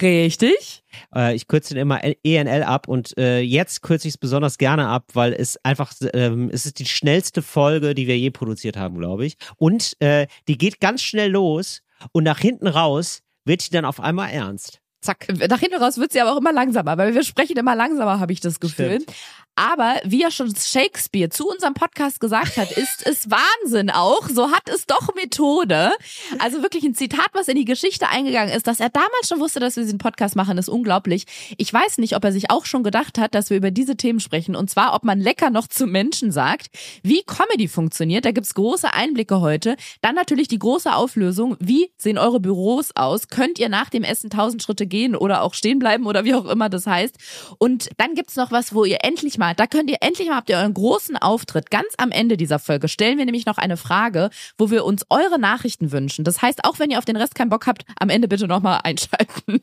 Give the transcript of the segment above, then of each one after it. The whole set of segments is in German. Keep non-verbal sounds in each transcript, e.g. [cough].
Richtig. Äh, ich kürze den immer ENL ab und äh, jetzt kürze ich es besonders gerne ab, weil es einfach, ähm, es ist die schnellste Folge, die wir je produziert haben, glaube ich. Und äh, die geht ganz schnell los und nach hinten raus wird die dann auf einmal ernst. Zack. Nach hinten raus wird sie aber auch immer langsamer, weil wir sprechen immer langsamer, habe ich das Gefühl. Stimmt. Aber wie ja schon Shakespeare zu unserem Podcast gesagt hat, ist es Wahnsinn auch. So hat es doch Methode. Also wirklich ein Zitat, was in die Geschichte eingegangen ist, dass er damals schon wusste, dass wir diesen Podcast machen, ist unglaublich. Ich weiß nicht, ob er sich auch schon gedacht hat, dass wir über diese Themen sprechen. Und zwar, ob man lecker noch zu Menschen sagt, wie Comedy funktioniert. Da gibt's große Einblicke heute. Dann natürlich die große Auflösung. Wie sehen eure Büros aus? Könnt ihr nach dem Essen tausend Schritte gehen oder auch stehen bleiben oder wie auch immer das heißt? Und dann gibt's noch was, wo ihr endlich mal, da könnt ihr endlich mal, habt ihr euren großen Auftritt. Ganz am Ende dieser Folge stellen wir nämlich noch eine Frage, wo wir uns eure Nachrichten wünschen. Das heißt, auch wenn ihr auf den Rest keinen Bock habt, am Ende bitte nochmal einschalten.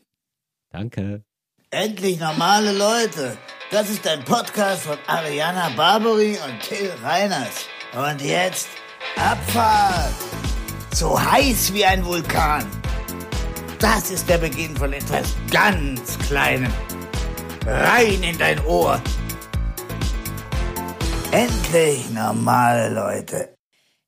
Danke. Endlich normale Leute. Das ist ein Podcast von Ariana Barbary und Till Reiners. Und jetzt Abfahrt. So heiß wie ein Vulkan. Das ist der Beginn von etwas ganz Kleinem. Rein in dein Ohr. Endlich normale Leute.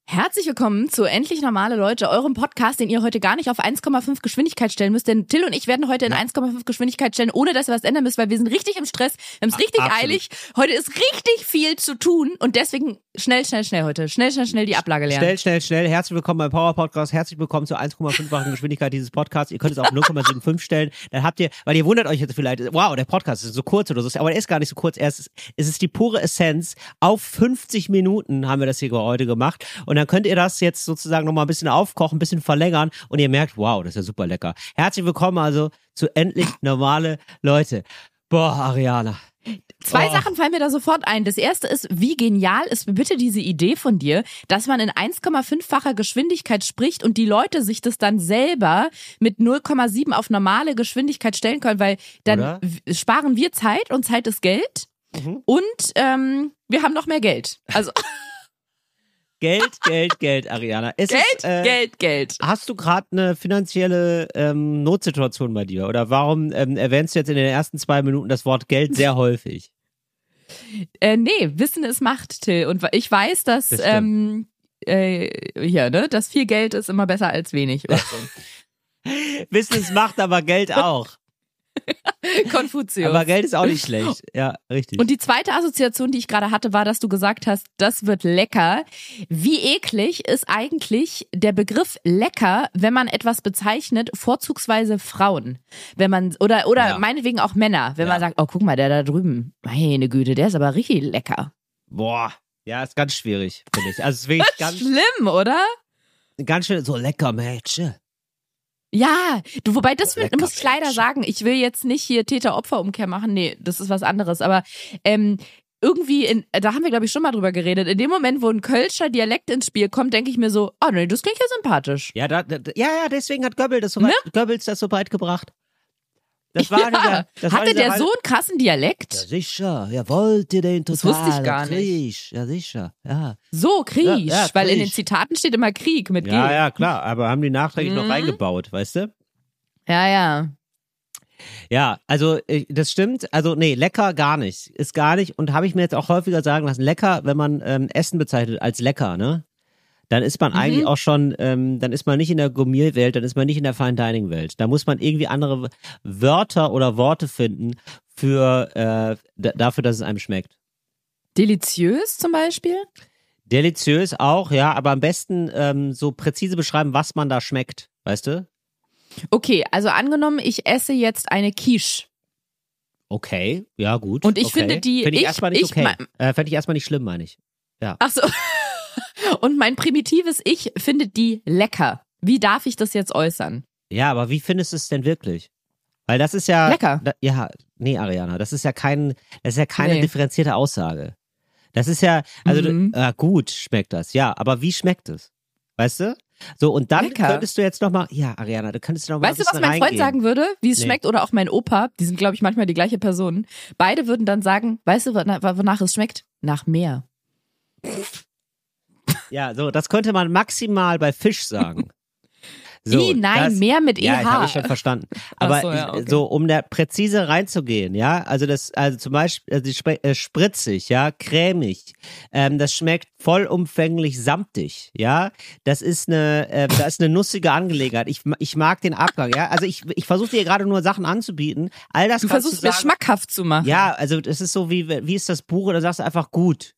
Herzlich willkommen zu Endlich Normale Leute, eurem Podcast, den ihr heute gar nicht auf 1,5 Geschwindigkeit stellen müsst. Denn Till und ich werden heute in 1,5 Geschwindigkeit stellen, ohne dass ihr was ändern müsst, weil wir sind richtig im Stress. Wir haben es richtig absolut. eilig. Heute ist richtig viel zu tun und deswegen schnell, schnell, schnell heute. Schnell, schnell, schnell die Ablage lernen. Schnell, schnell, schnell. Herzlich willkommen beim Power Podcast. Herzlich willkommen zur 1,5-fachen Geschwindigkeit dieses Podcasts. Ihr könnt es auf 0,75 stellen. Dann habt ihr, weil ihr wundert euch jetzt vielleicht, wow, der Podcast ist so kurz oder so. Aber er ist gar nicht so kurz. Er ist, es ist die pure Essenz. Auf 50 Minuten haben wir das hier heute gemacht. Und dann könnt ihr das jetzt sozusagen nochmal ein bisschen aufkochen, ein bisschen verlängern. Und ihr merkt, wow, das ist ja super lecker. Herzlich willkommen also zu endlich normale Leute. Boah, Ariana. Zwei Oh. Sachen fallen mir da sofort ein. Das erste ist, wie genial ist bitte diese Idee von dir, dass man in 1,5-facher Geschwindigkeit spricht und die Leute sich das dann selber mit 0,7 auf normale Geschwindigkeit stellen können, weil dann Oder? sparen wir Zeit und Zeit ist Geld Mhm. und ähm, wir haben noch mehr Geld. Also [laughs] Geld, Geld, Geld, Ariana. Es Geld, ist, äh, Geld, Geld. Hast du gerade eine finanzielle ähm, Notsituation bei dir? Oder warum ähm, erwähnst du jetzt in den ersten zwei Minuten das Wort Geld sehr [laughs] häufig? Äh, nee, Wissen ist Macht, Till. Und ich weiß, dass Das ähm, äh, hier, ne, dass viel Geld ist immer besser als wenig. Oder so. [laughs] Wissen es macht aber Geld auch. [laughs] Konfuzius. Aber Geld ist auch nicht schlecht. Ja, richtig. Und die zweite Assoziation, die ich gerade hatte, war, dass du gesagt hast, das wird lecker. Wie eklig ist eigentlich der Begriff lecker, wenn man etwas bezeichnet, vorzugsweise Frauen? Wenn man, oder, oder Ja. meinetwegen auch Männer, wenn Ja. man sagt, oh, guck mal, der da drüben, meine Güte, der ist aber richtig lecker. Boah. Ja, ist ganz schwierig, finde ich. Also ist wirklich ganz, [laughs] Schlimm, oder? ganz schön so lecker, Mädchen. Ja, du, wobei das will, muss ich leider sagen, ich will jetzt nicht hier Täter-Opfer-Umkehr machen, nee, das ist was anderes, aber ähm, irgendwie, in, da haben wir glaube ich schon mal drüber geredet, in dem Moment, wo ein Kölscher Dialekt ins Spiel kommt, denke ich mir so, oh nee, das klingt ja sympathisch. Ja, da, da, ja, ja, deswegen hat Goebbels das so weit, Goebbels das so weit gebracht. Das war ja. dieser, das Hatte der so einen krassen Dialekt? Ja, sicher. Ja, wollt ihr den total? Das wusste ich gar nicht. Krieg. Ja, sicher. Ja. So, Krieg, Ja, ja, weil in den Zitaten steht immer Krieg mit G. Ja, ja, klar. Aber haben die nachträglich noch Mhm. reingebaut, weißt du? ja. ja. Ja, also äh, das stimmt. Also nee, lecker gar nicht. Ist gar nicht. Und habe ich mir jetzt auch häufiger sagen lassen, lecker, wenn man ähm, Essen bezeichnet als lecker, ne? Dann ist man Mhm. eigentlich auch schon, ähm, dann ist man nicht in der Gourmet-Welt, dann ist man nicht in der Fine Dining-Welt. Da muss man irgendwie andere Wörter oder Worte finden für äh, dafür, dass es einem schmeckt. Deliziös zum Beispiel? Deliziös auch, ja, aber am besten ähm, so präzise beschreiben, was man da schmeckt, weißt du? Okay, also angenommen, ich esse jetzt eine Quiche. Okay, ja gut. Und ich okay. finde die- Finde ich, ich- erstmal nicht ich okay. äh, Fände ich erstmal nicht schlimm, meine ich. Ach so. Und mein primitives Ich findet die lecker. Wie darf ich das jetzt äußern? Ja, aber wie findest du es denn wirklich? Weil das ist ja. Lecker. Da, ja, nee, Ariana, das ist ja kein, das ist ja keine Nee. differenzierte Aussage. Das ist ja, also Mhm. äh, gut schmeckt das, ja, aber wie schmeckt es? Weißt du? So, und dann Lecker. könntest du jetzt nochmal, ja, Ariana, du könntest noch mal Weißt du, was mein Freund reingehen. sagen würde, wie es Nee. schmeckt, oder auch mein Opa, die sind, glaube ich, manchmal die gleiche Person. Beide würden dann sagen, weißt du, wona- wonach es schmeckt? Nach Meer. Ja, so, das könnte man maximal bei Fisch sagen. [laughs] I, nein, das- Meer mit Ja, EH. das habe ich schon verstanden. Aber so, ja, okay. so, um da präzise reinzugehen, ja, also das, also zum Beispiel, also äh, spritzig, ja, cremig, ähm, das schmeckt vollumfänglich samtig, ja, das ist eine, äh, da ist eine nussige Angelegenheit. Ich, ich mag den Abgang, ja, also ich, ich versuche dir gerade nur Sachen anzubieten. All das du versuchst du mir sagen, schmackhaft zu machen. Ja, also es ist so wie, wie ist das Buch oder sagst du einfach gut.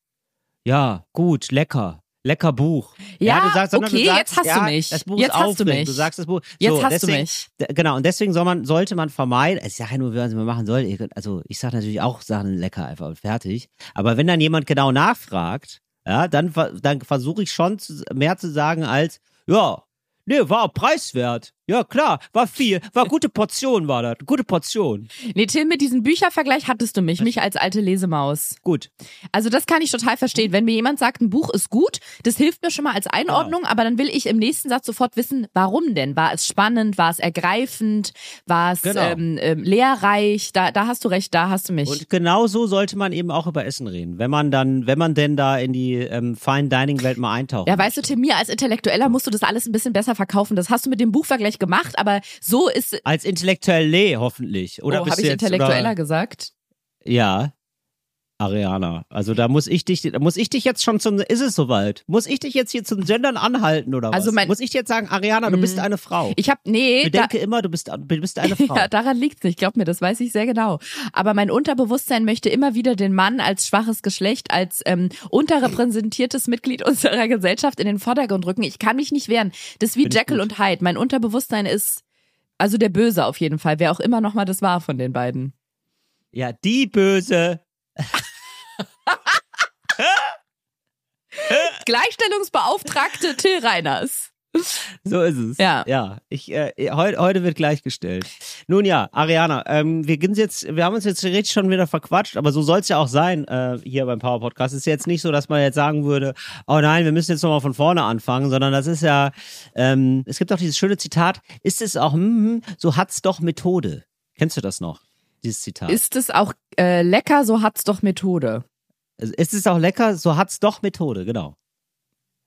Ja, gut, lecker. Lecker Buch. Ja, du sagst, okay, du sagst, jetzt hast ja, du mich. Das Buch Jetzt ist hast du aufregend. mich. Du sagst das Buch. Jetzt so, hast du deswegen, mich. D- Genau, und deswegen soll man, sollte man vermeiden, ich sage ja nur, was man machen soll. Also ich sage natürlich auch Sachen lecker einfach und fertig. Aber wenn dann jemand genau nachfragt, ja, dann, dann versuche ich schon mehr zu sagen als, ja, nee, war preiswert. Ja, klar, war viel, war gute Portion, war das. Gute Portion. Nee, Tim, mit diesem Büchervergleich hattest du mich, mich als alte Lesemaus. Gut. Also das kann ich total verstehen. Wenn mir jemand sagt, ein Buch ist gut, das hilft mir schon mal als Einordnung, aber dann will ich im nächsten Satz sofort wissen, warum denn? War es spannend? War es ergreifend? War es Genau. ähm, ähm, lehrreich? Da, da hast du recht, da hast du mich. Und genau so sollte man eben auch über Essen reden, wenn man dann, wenn man denn da in die ähm, Fine Dining Welt mal eintaucht. ja, weißt du, Tim, mir als Intellektueller musst du das alles ein bisschen besser verkaufen. Das hast du mit dem Buchvergleich gemacht, aber so ist. Als Intellektuelle hoffentlich. Oder oh, habe ich Intellektueller über, gesagt? Ja. Ariana. Also da muss ich dich, da muss ich dich jetzt schon zum, ist es soweit? Muss ich dich jetzt hier zum Gendern anhalten oder was? Also mein- muss ich dir jetzt sagen, Ariana, du bist Mm. eine Frau. Ich habe nee, da, Bedenke immer, du bist, du bist eine [laughs] Frau. Ja, daran liegt's nicht. Glaub mir, das weiß ich sehr genau. Aber mein Unterbewusstsein möchte immer wieder den Mann als schwaches Geschlecht, als ähm, unterrepräsentiertes Mitglied unserer Gesellschaft in den Vordergrund rücken. Ich kann mich nicht wehren. Das ist wie ich Jekyll und Hyde. Mein Unterbewusstsein ist also der Böse auf jeden Fall, wer auch immer noch mal das war von den beiden. ja, die Böse. [laughs] Gleichstellungsbeauftragte Till Reiners. So ist es. Ja. Ja. Ich, äh, heute, heute wird gleichgestellt. Nun ja, Ariana, ähm, wir gehen jetzt, wir haben uns jetzt richtig schon wieder verquatscht, aber so soll es ja auch sein äh, hier beim Power Podcast. Es ist jetzt nicht so, dass man jetzt sagen würde, oh nein, wir müssen jetzt nochmal von vorne anfangen, sondern das ist ja, ähm, es gibt auch dieses schöne Zitat, ist es auch, hm, so hat's doch Methode. Kennst du das noch? Dieses Zitat. Ist es auch äh, lecker, so hat's doch Methode. ist es auch lecker, so hat's doch Methode, genau.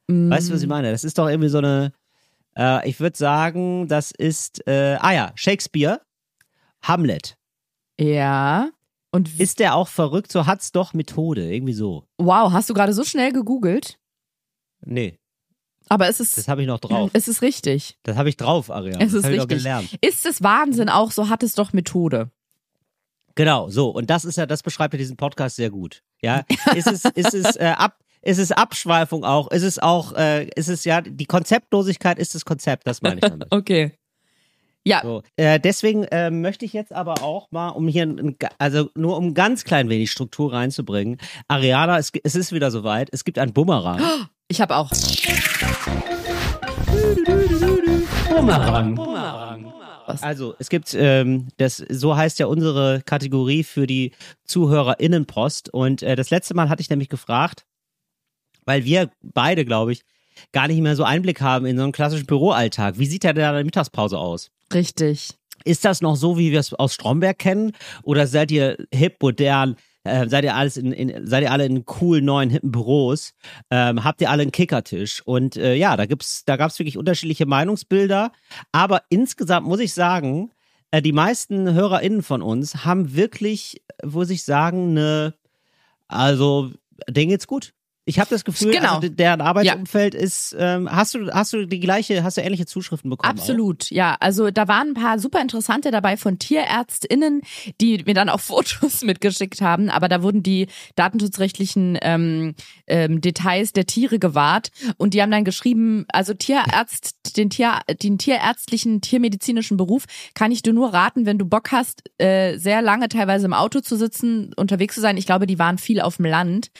Mm. Weißt du, was ich meine? Das ist doch irgendwie so eine, äh, ich würde sagen, das ist, äh, ah ja, Shakespeare, Hamlet. Ja. Und Ist der auch verrückt? So hat's doch Methode, irgendwie so. wow, hast du gerade so schnell gegoogelt? Nee, Aber es ist das habe ich noch drauf. es ist richtig. Das habe ich drauf, Ariane. Es das ist habe ich doch richtig. gelernt. Ist es Wahnsinn auch, so hat es doch Methode. Genau, so. Und das ist ja, das beschreibt ja diesen Podcast sehr gut. Ja, ist es, ist es äh, ab, ist es Abschweifung auch? Ist es auch, äh, ist es ja, die Konzeptlosigkeit ist das Konzept, das meine ich damit. [laughs] Okay. Ja, So, äh, deswegen äh, möchte ich jetzt aber auch mal, um hier, ein, also nur um ganz klein wenig Struktur reinzubringen, Ariana, es, es ist wieder soweit, es gibt einen Bumerang. ich habe auch. Also es gibt, ähm, das so heißt ja unsere Kategorie für die ZuhörerInnenpost. Und äh, das letzte Mal hatte ich nämlich gefragt, weil wir beide, glaube ich, gar nicht mehr so Einblick haben in so einen klassischen Büroalltag. Wie sieht da deine Mittagspause aus? Richtig. Ist das noch so, wie wir es aus Stromberg kennen? Oder seid ihr hip, modern? Äh, seid ihr alles in, in, seid ihr alle in coolen, neuen, hippen Büros? Ähm, habt ihr alle einen Kickertisch? Und äh, ja, da gibt's, da gab's wirklich unterschiedliche Meinungsbilder. Aber insgesamt muss ich sagen, äh, die meisten HörerInnen von uns haben wirklich, äh, muss ich sagen, eine, also, denen geht's gut. Ich habe das Gefühl, Genau. also, deren Arbeitsumfeld ist, ähm, hast du, hast du die gleiche, hast du ähnliche Zuschriften bekommen? auch? Absolut, ja. Also da waren ein paar super interessante dabei von TierärztInnen, die mir dann auch [laughs] Fotos mitgeschickt haben, aber da wurden die datenschutzrechtlichen ähm, ähm, Details der Tiere gewahrt und die haben dann geschrieben, also Tierarzt, den, Tier, den tierärztlichen, tiermedizinischen Beruf kann ich dir nur raten, wenn du Bock hast, äh, sehr lange teilweise im Auto zu sitzen, unterwegs zu sein. Ich glaube, die waren viel auf dem Land.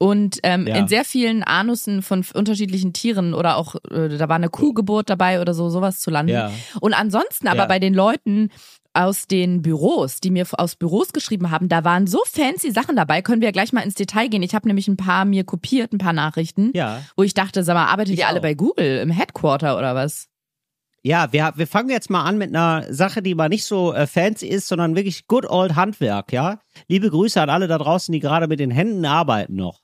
Und ähm, Ja. in sehr vielen Anussen von unterschiedlichen Tieren oder auch, äh, da war eine Kuhgeburt dabei oder so, sowas zu landen. Ja. Und ansonsten aber Ja. bei den Leuten, aus den Büros, die mir aus Büros geschrieben haben, da waren so fancy Sachen dabei. Können wir gleich mal ins Detail gehen? Ich habe nämlich ein paar mir kopiert, ein paar Nachrichten, Ja. wo ich dachte, sag mal, arbeitet Ich ihr alle auch. bei Google im Headquarter oder was? Ja, wir, wir fangen jetzt mal an mit einer Sache, die mal nicht so äh, fancy ist, sondern wirklich good old Handwerk, ja? Liebe Grüße an alle da draußen, die gerade mit den Händen arbeiten noch.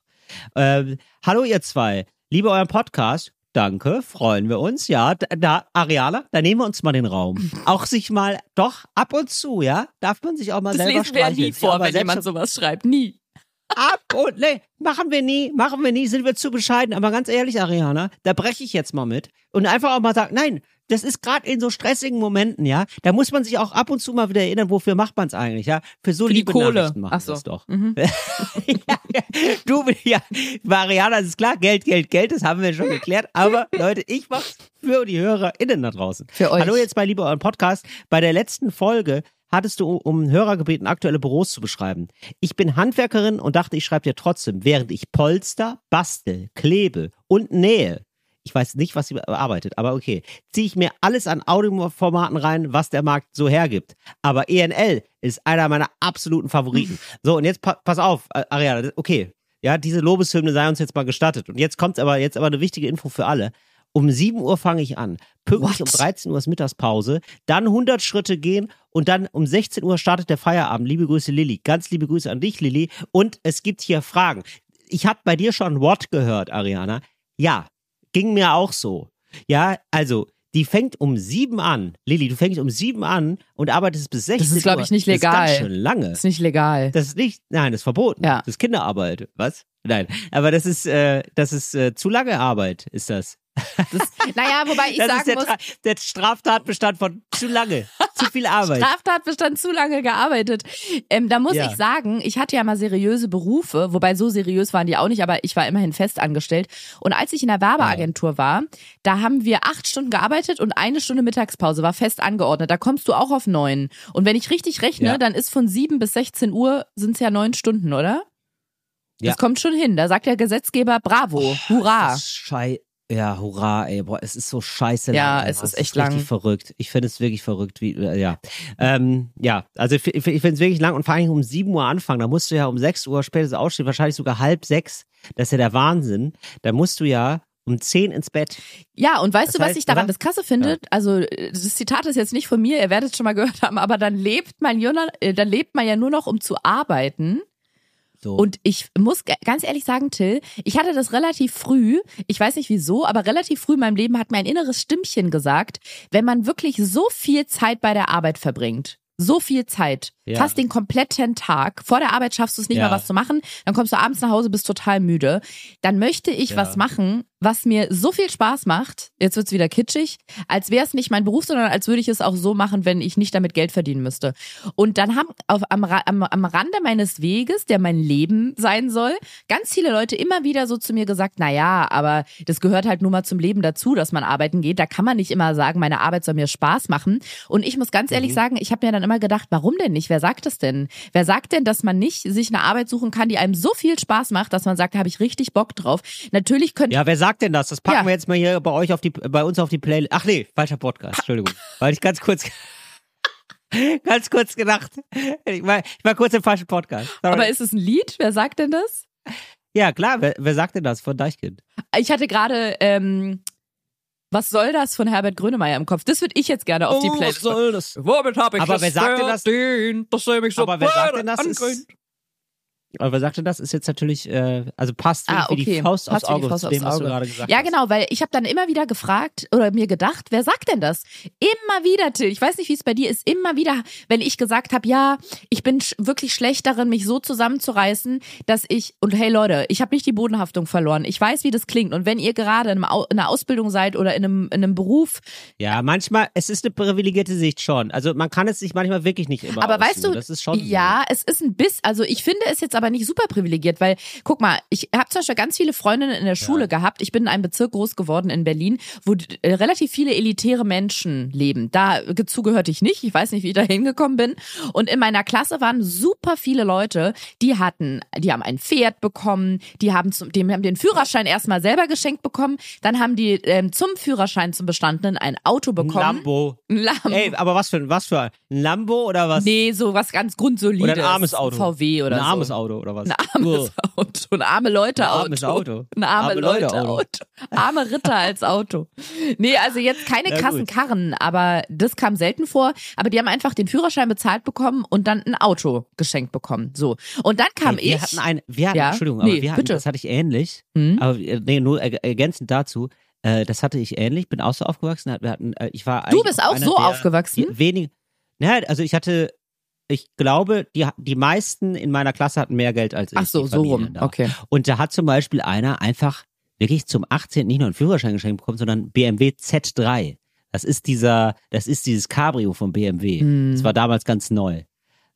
Ähm, hallo ihr zwei, liebe euren Podcast. Danke, freuen wir uns. Ja, da, Ariana, da nehmen wir uns mal den Raum. [laughs] Auch sich mal, doch, ab und zu, ja, darf man sich auch mal Das selber lesen streicheln. nie Sich vor, wenn jemand sowas schreibt. Nie. Ab und nee, machen wir nie, machen wir nie, sind wir zu bescheiden. Aber ganz ehrlich, Ariana, da breche ich jetzt mal mit und einfach auch mal sagen, nein, das ist gerade in so stressigen Momenten, ja. Da muss man sich auch ab und zu mal wieder erinnern, wofür macht man es eigentlich, ja? Für so Für die liebe Kohle. Nachrichten machen Ach so. doch. Mhm. [laughs] ja. Du, ja, bei Ariana ist klar, Geld, Geld, Geld, das haben wir schon geklärt. Aber Leute, ich mach's für die HörerInnen da draußen. Für euch. Hallo jetzt bei Liebe euren Podcast. Bei der letzten Folge hattest du um Hörer gebeten, aktuelle Büros zu beschreiben. Ich bin Handwerkerin und dachte, ich schreibe dir trotzdem, während ich Polster, bastel, klebe und nähe. Ich weiß nicht, was sie bearbeitet, aber okay. Ziehe ich mir alles an Audioformaten rein, was der Markt so hergibt. Aber ENL ist einer meiner absoluten Favoriten. So, und jetzt pa pass auf, Ariana, okay. Ja, diese Lobeshymne sei uns jetzt mal gestattet. Und jetzt kommt aber jetzt aber eine wichtige Info für alle. Um 7 Uhr fange ich an. Pünktlich What? um 13 Uhr ist Mittagspause. Dann 100 Schritte gehen und dann um 16 Uhr startet der Feierabend. Liebe Grüße, Lilly. Ganz liebe Grüße an dich, Lilly. Und es gibt hier Fragen. Ich habe bei dir schon What gehört, Ariana. Ja, ging mir auch so. Ja, also, die fängt um sieben an. Lilly, du fängst um sieben an und arbeitest bis 16 Uhr. ist, glaub ich, nicht Das ist ganz legal. schön lange. Ist nicht legal. Das ist nicht, nein, das ist verboten. Ja. Das ist Kinderarbeit. Was? Nein, aber das ist, äh, das ist äh, zu lange Arbeit, ist das. Das, [laughs] naja, wobei ich das ist sagen der, muss, Tra der Straftatbestand von zu lange, zu viel Arbeit. Straftatbestand zu lange gearbeitet. Ähm, da muss Ja. ich sagen, ich hatte ja mal seriöse Berufe, wobei so seriös waren die auch nicht, aber ich war immerhin fest angestellt. Und als ich in der Werbeagentur war, da haben wir acht Stunden gearbeitet und eine Stunde Mittagspause war fest angeordnet. Da kommst du auch auf neun. Und wenn ich richtig rechne, Ja. dann ist von sieben bis 16 Uhr sind es ja neun Stunden, oder? Ja. Das kommt schon hin. Da sagt der Gesetzgeber Bravo, Hurra. Das ist Schei ja, hurra, ey, boah, es ist so scheiße Ja, lang. es einfach. ist echt richtig lang. verrückt. Ich finde es wirklich verrückt, wie, äh, ja. Ähm, ja, also ich, ich finde es wirklich lang und vor allem um 7 Uhr anfangen. Da musst du ja um 6 Uhr spätestens aufstehen, wahrscheinlich sogar halb sechs. Das ist ja der Wahnsinn. Da musst du ja um 10 ins Bett. Ja, und weißt Das du, was heißt, ich daran oder? das Krasse finde? Also, äh, das Zitat ist jetzt nicht von mir, ihr werdet es schon mal gehört haben, aber dann lebt man, ja äh, dann lebt man ja nur noch, um zu arbeiten. So. Und ich muss ganz ehrlich sagen, Till, ich hatte das relativ früh, ich weiß nicht wieso, aber relativ früh in meinem Leben hat mein inneres Stimmchen gesagt, wenn man wirklich so viel Zeit bei der Arbeit verbringt, so viel Zeit, Ja. fast den kompletten Tag, vor der Arbeit schaffst du es nicht Ja. mal was zu machen, dann kommst du abends nach Hause, bist total müde, dann möchte ich Ja. was machen, was mir so viel Spaß macht, jetzt wird's wieder kitschig, als wäre es nicht mein Beruf, sondern als würde ich es auch so machen, wenn ich nicht damit Geld verdienen müsste. Und dann haben auf, am, am, am Rande meines Weges, der mein Leben sein soll, ganz viele Leute immer wieder so zu mir gesagt, na ja, aber das gehört halt nur mal zum Leben dazu, dass man arbeiten geht. Da kann man nicht immer sagen, meine Arbeit soll mir Spaß machen. Und ich muss ganz ehrlich sagen, ich habe mir dann immer gedacht, warum denn nicht? Wer sagt das denn? Wer sagt denn, dass man nicht sich eine Arbeit suchen kann, die einem so viel Spaß macht, dass man sagt, da habe ich richtig Bock drauf. Natürlich könnte Ja, wer sagt denn das? Das packen Ja. wir jetzt mal hier bei euch auf die, bei uns auf die Playlist. Ach nee, falscher Podcast. Entschuldigung. Weil ich ganz kurz, [laughs] ganz kurz gedacht. Ich war, ich war kurz im falschen Podcast. Sorry. aber ist es ein Lied? Wer sagt denn das? ja, klar. Wer, wer sagt denn das von Deichkind? Ich hatte gerade, ähm, was soll das von Herbert Grönemeyer im Kopf? Das würde ich jetzt gerne auf die Playlist. soll das? Womit habe Aber wer sagt denn das? verdient, dass er mich Aber wer sagt denn das? Ist, aber wer sagt denn das? Ist jetzt natürlich, äh, also passt Ah, wie die okay. Faust aufs Passt die Auge Faust zu dem, aufs was du gerade gesagt Ja, hast. genau, weil ich habe dann immer wieder gefragt oder mir gedacht, wer sagt denn das? Immer wieder, Till. Ich weiß nicht, wie es bei dir ist. Immer wieder, wenn ich gesagt habe, ja, ich bin wirklich schlecht darin, mich so zusammenzureißen, dass ich und hey Leute, ich habe nicht die Bodenhaftung verloren. Ich weiß, wie das klingt. Und wenn ihr gerade in, Au- in einer Ausbildung seid oder in einem, in einem Beruf, Ja, manchmal, es ist eine privilegierte Sicht schon. Also man kann es sich manchmal wirklich nicht immer aber weißt aussuchen. du, das ist schon ja, es ist ein Biss. Also ich finde es jetzt aber aber nicht super privilegiert, weil guck mal, ich habe zum Beispiel ganz viele Freundinnen in der Schule gehabt. Ich bin in einem Bezirk groß geworden in Berlin, wo äh, relativ viele elitäre Menschen leben. Dazu gehörte ich nicht. Ich weiß nicht, wie ich da hingekommen bin. Und in meiner Klasse waren super viele Leute, die hatten, die haben ein Pferd bekommen, die haben zum, die haben den Führerschein erstmal selber geschenkt bekommen, dann haben die ähm, zum Führerschein zum Bestandenen ein Auto bekommen. Lambo. Ein Lambo. Ey, aber was für ein, was für ein ein Lambo oder was? Nee, so was ganz grundsolides. Oder ein armes Auto. VW oder ein so. armes Auto oder was? Ein armes Uah. Auto. Ein arme Leute Ein Auto. armes Auto. Ein arme, Arme Leute Leute Auto. Auto. Arme Ritter als Auto. Nee, also jetzt keine [laughs] Na krassen gut. Karren, aber das kam selten vor. Aber die haben einfach den Führerschein bezahlt bekommen und dann ein Auto geschenkt bekommen. So. Und dann kam Ey, wir ich. hatten ein, wir hatten, Ja? Entschuldigung, aber Nee, wir hatten, bitte. das hatte ich ähnlich, Hm? aber äh, nee, nur erg- ergänzend dazu, äh, das hatte ich ähnlich, bin auch so aufgewachsen, wir hatten, äh, ich war Du bist auch so aufgewachsen? Wenig, naja, also ich hatte, ich glaube, die, die meisten in meiner Klasse hatten mehr Geld als ich. Ach so, so rum. Da. Okay. Und da hat zum Beispiel einer einfach wirklich zum 18. nicht nur einen Führerschein geschenkt bekommen, sondern BMW Z3. Das ist dieser, das ist dieses Cabrio von BMW. Hm. Das war damals ganz neu.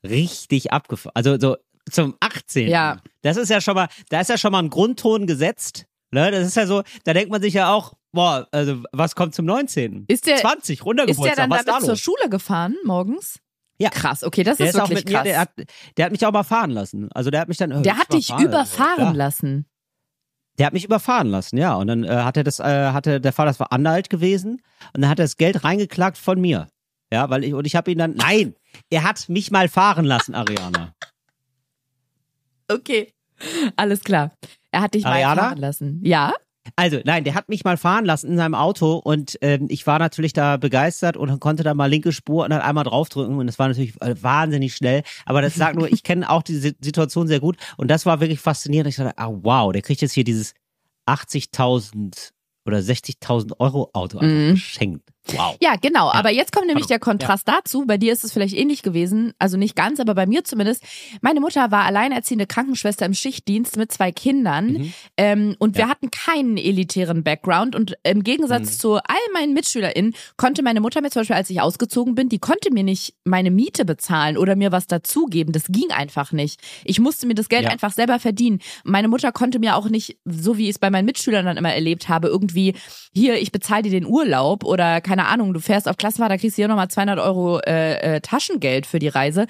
Richtig abgefahren. Also so zum 18. Ja. Das ist ja schon mal, da ist ja schon mal ein Grundton gesetzt. Ne? Das ist ja so, da denkt man sich ja auch, boah, also was kommt zum 19. Ist der- 20, Ist Runtergeburtstag, der dann was damit da zur? Schule gefahren morgens? Ja. Krass, okay, das Der ist wirklich mit mir, krass. der hat, der hat mich auch mal fahren lassen. Also der hat mich dann. äh, Der hat dich überfahren. überfahren Ja. lassen. Der hat mich überfahren lassen, ja. Und dann äh, hat er das, äh, hatte der Fall, das war Anhalt gewesen, und dann hat er das Geld reingeklagt von mir. Ja, weil ich, und ich habe ihn dann, nein, er hat mich mal fahren lassen, Ariana. Okay. Alles klar. Er hat dich mal Ariana? fahren lassen. Ja? Also, nein, der hat mich mal fahren lassen in seinem Auto und ähm, ich war natürlich da begeistert und konnte da mal linke Spur und dann einmal draufdrücken und das war natürlich äh, wahnsinnig schnell. Aber das sagt nur, ich kenne auch diese Situation sehr gut und das war wirklich faszinierend. Ich dachte, ah wow, der kriegt jetzt hier dieses 80.000 oder 60.000 Euro Auto Mhm. geschenkt. Wow. Ja, genau. Aber jetzt kommt nämlich der Kontrast dazu. Bei dir ist es vielleicht ähnlich gewesen. Also nicht ganz, aber bei mir zumindest. Meine Mutter war alleinerziehende Krankenschwester im Schichtdienst mit zwei Kindern. Mhm. Ähm, und wir Ja. hatten keinen elitären Background. Und im Gegensatz Mhm. zu all meinen MitschülerInnen konnte meine Mutter mir zum Beispiel, als ich ausgezogen bin, die konnte mir nicht meine Miete bezahlen oder mir was dazugeben. Das ging einfach nicht. Ich musste mir das Geld Ja. einfach selber verdienen. Meine Mutter konnte mir auch nicht, so wie ich es bei meinen Mitschülern dann immer erlebt habe, irgendwie, hier, ich bezahle dir den Urlaub oder keine Ahnung, du fährst auf Klassenfahrt, da kriegst du hier nochmal 200 Euro äh, äh, Taschengeld für die Reise.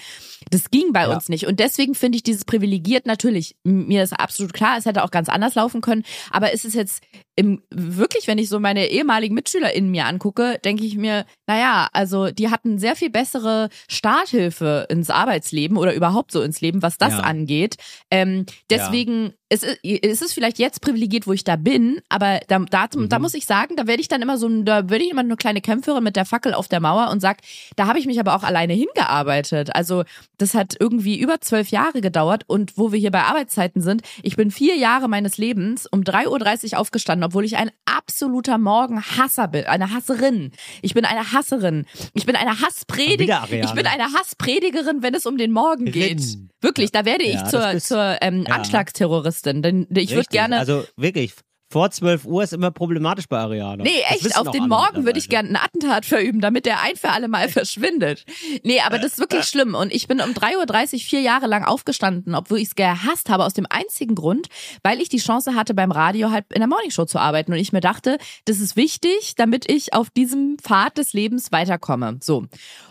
Das ging bei Ja. uns nicht. Und deswegen finde ich dieses privilegiert natürlich, mir ist absolut klar, es hätte auch ganz anders laufen können. Aber ist es jetzt im, wirklich, wenn ich so meine ehemaligen MitschülerInnen mir angucke, denke ich mir, naja, also die hatten sehr viel bessere Starthilfe ins Arbeitsleben oder überhaupt so ins Leben, was das Ja. angeht. Ähm, deswegen, es, ist, es ist vielleicht jetzt privilegiert, wo ich da bin, aber da, da, Mhm. da muss ich sagen, da werde ich dann immer so, da werde ich immer eine kleine Kämpferin mit der Fackel auf der Mauer und sag, da habe ich mich aber auch alleine hingearbeitet. Also das hat irgendwie über zwölf Jahre gedauert und wo wir hier bei Arbeitszeiten sind, ich bin vier Jahre meines Lebens um 3.30 Uhr aufgestanden, obwohl ich ein absoluter Morgenhasser bin, eine Hasserin. Ich bin eine Hasserin. Ich bin eine Hasspredigerin. Ich bin eine Hasspredigerin, wenn es um den Morgen geht. Rin. Wirklich, da werde ich Ja, zur, zur ähm. Anschlagsterroristin. Denn ich würde gerne. Also wirklich, vor 12 Uhr ist immer problematisch bei Ariana. Nee, echt, auf den Morgen würde ich gerne ein Attentat verüben, damit der ein für alle Mal verschwindet. Nee, aber das ist wirklich schlimm. Und ich bin um 3.30 Uhr vier Jahre lang aufgestanden, obwohl ich es gehasst habe, aus dem einzigen Grund, weil ich die Chance hatte, beim Radio halt in der Morningshow zu arbeiten. Und ich mir dachte, das ist wichtig, damit ich auf diesem Pfad des Lebens weiterkomme. So.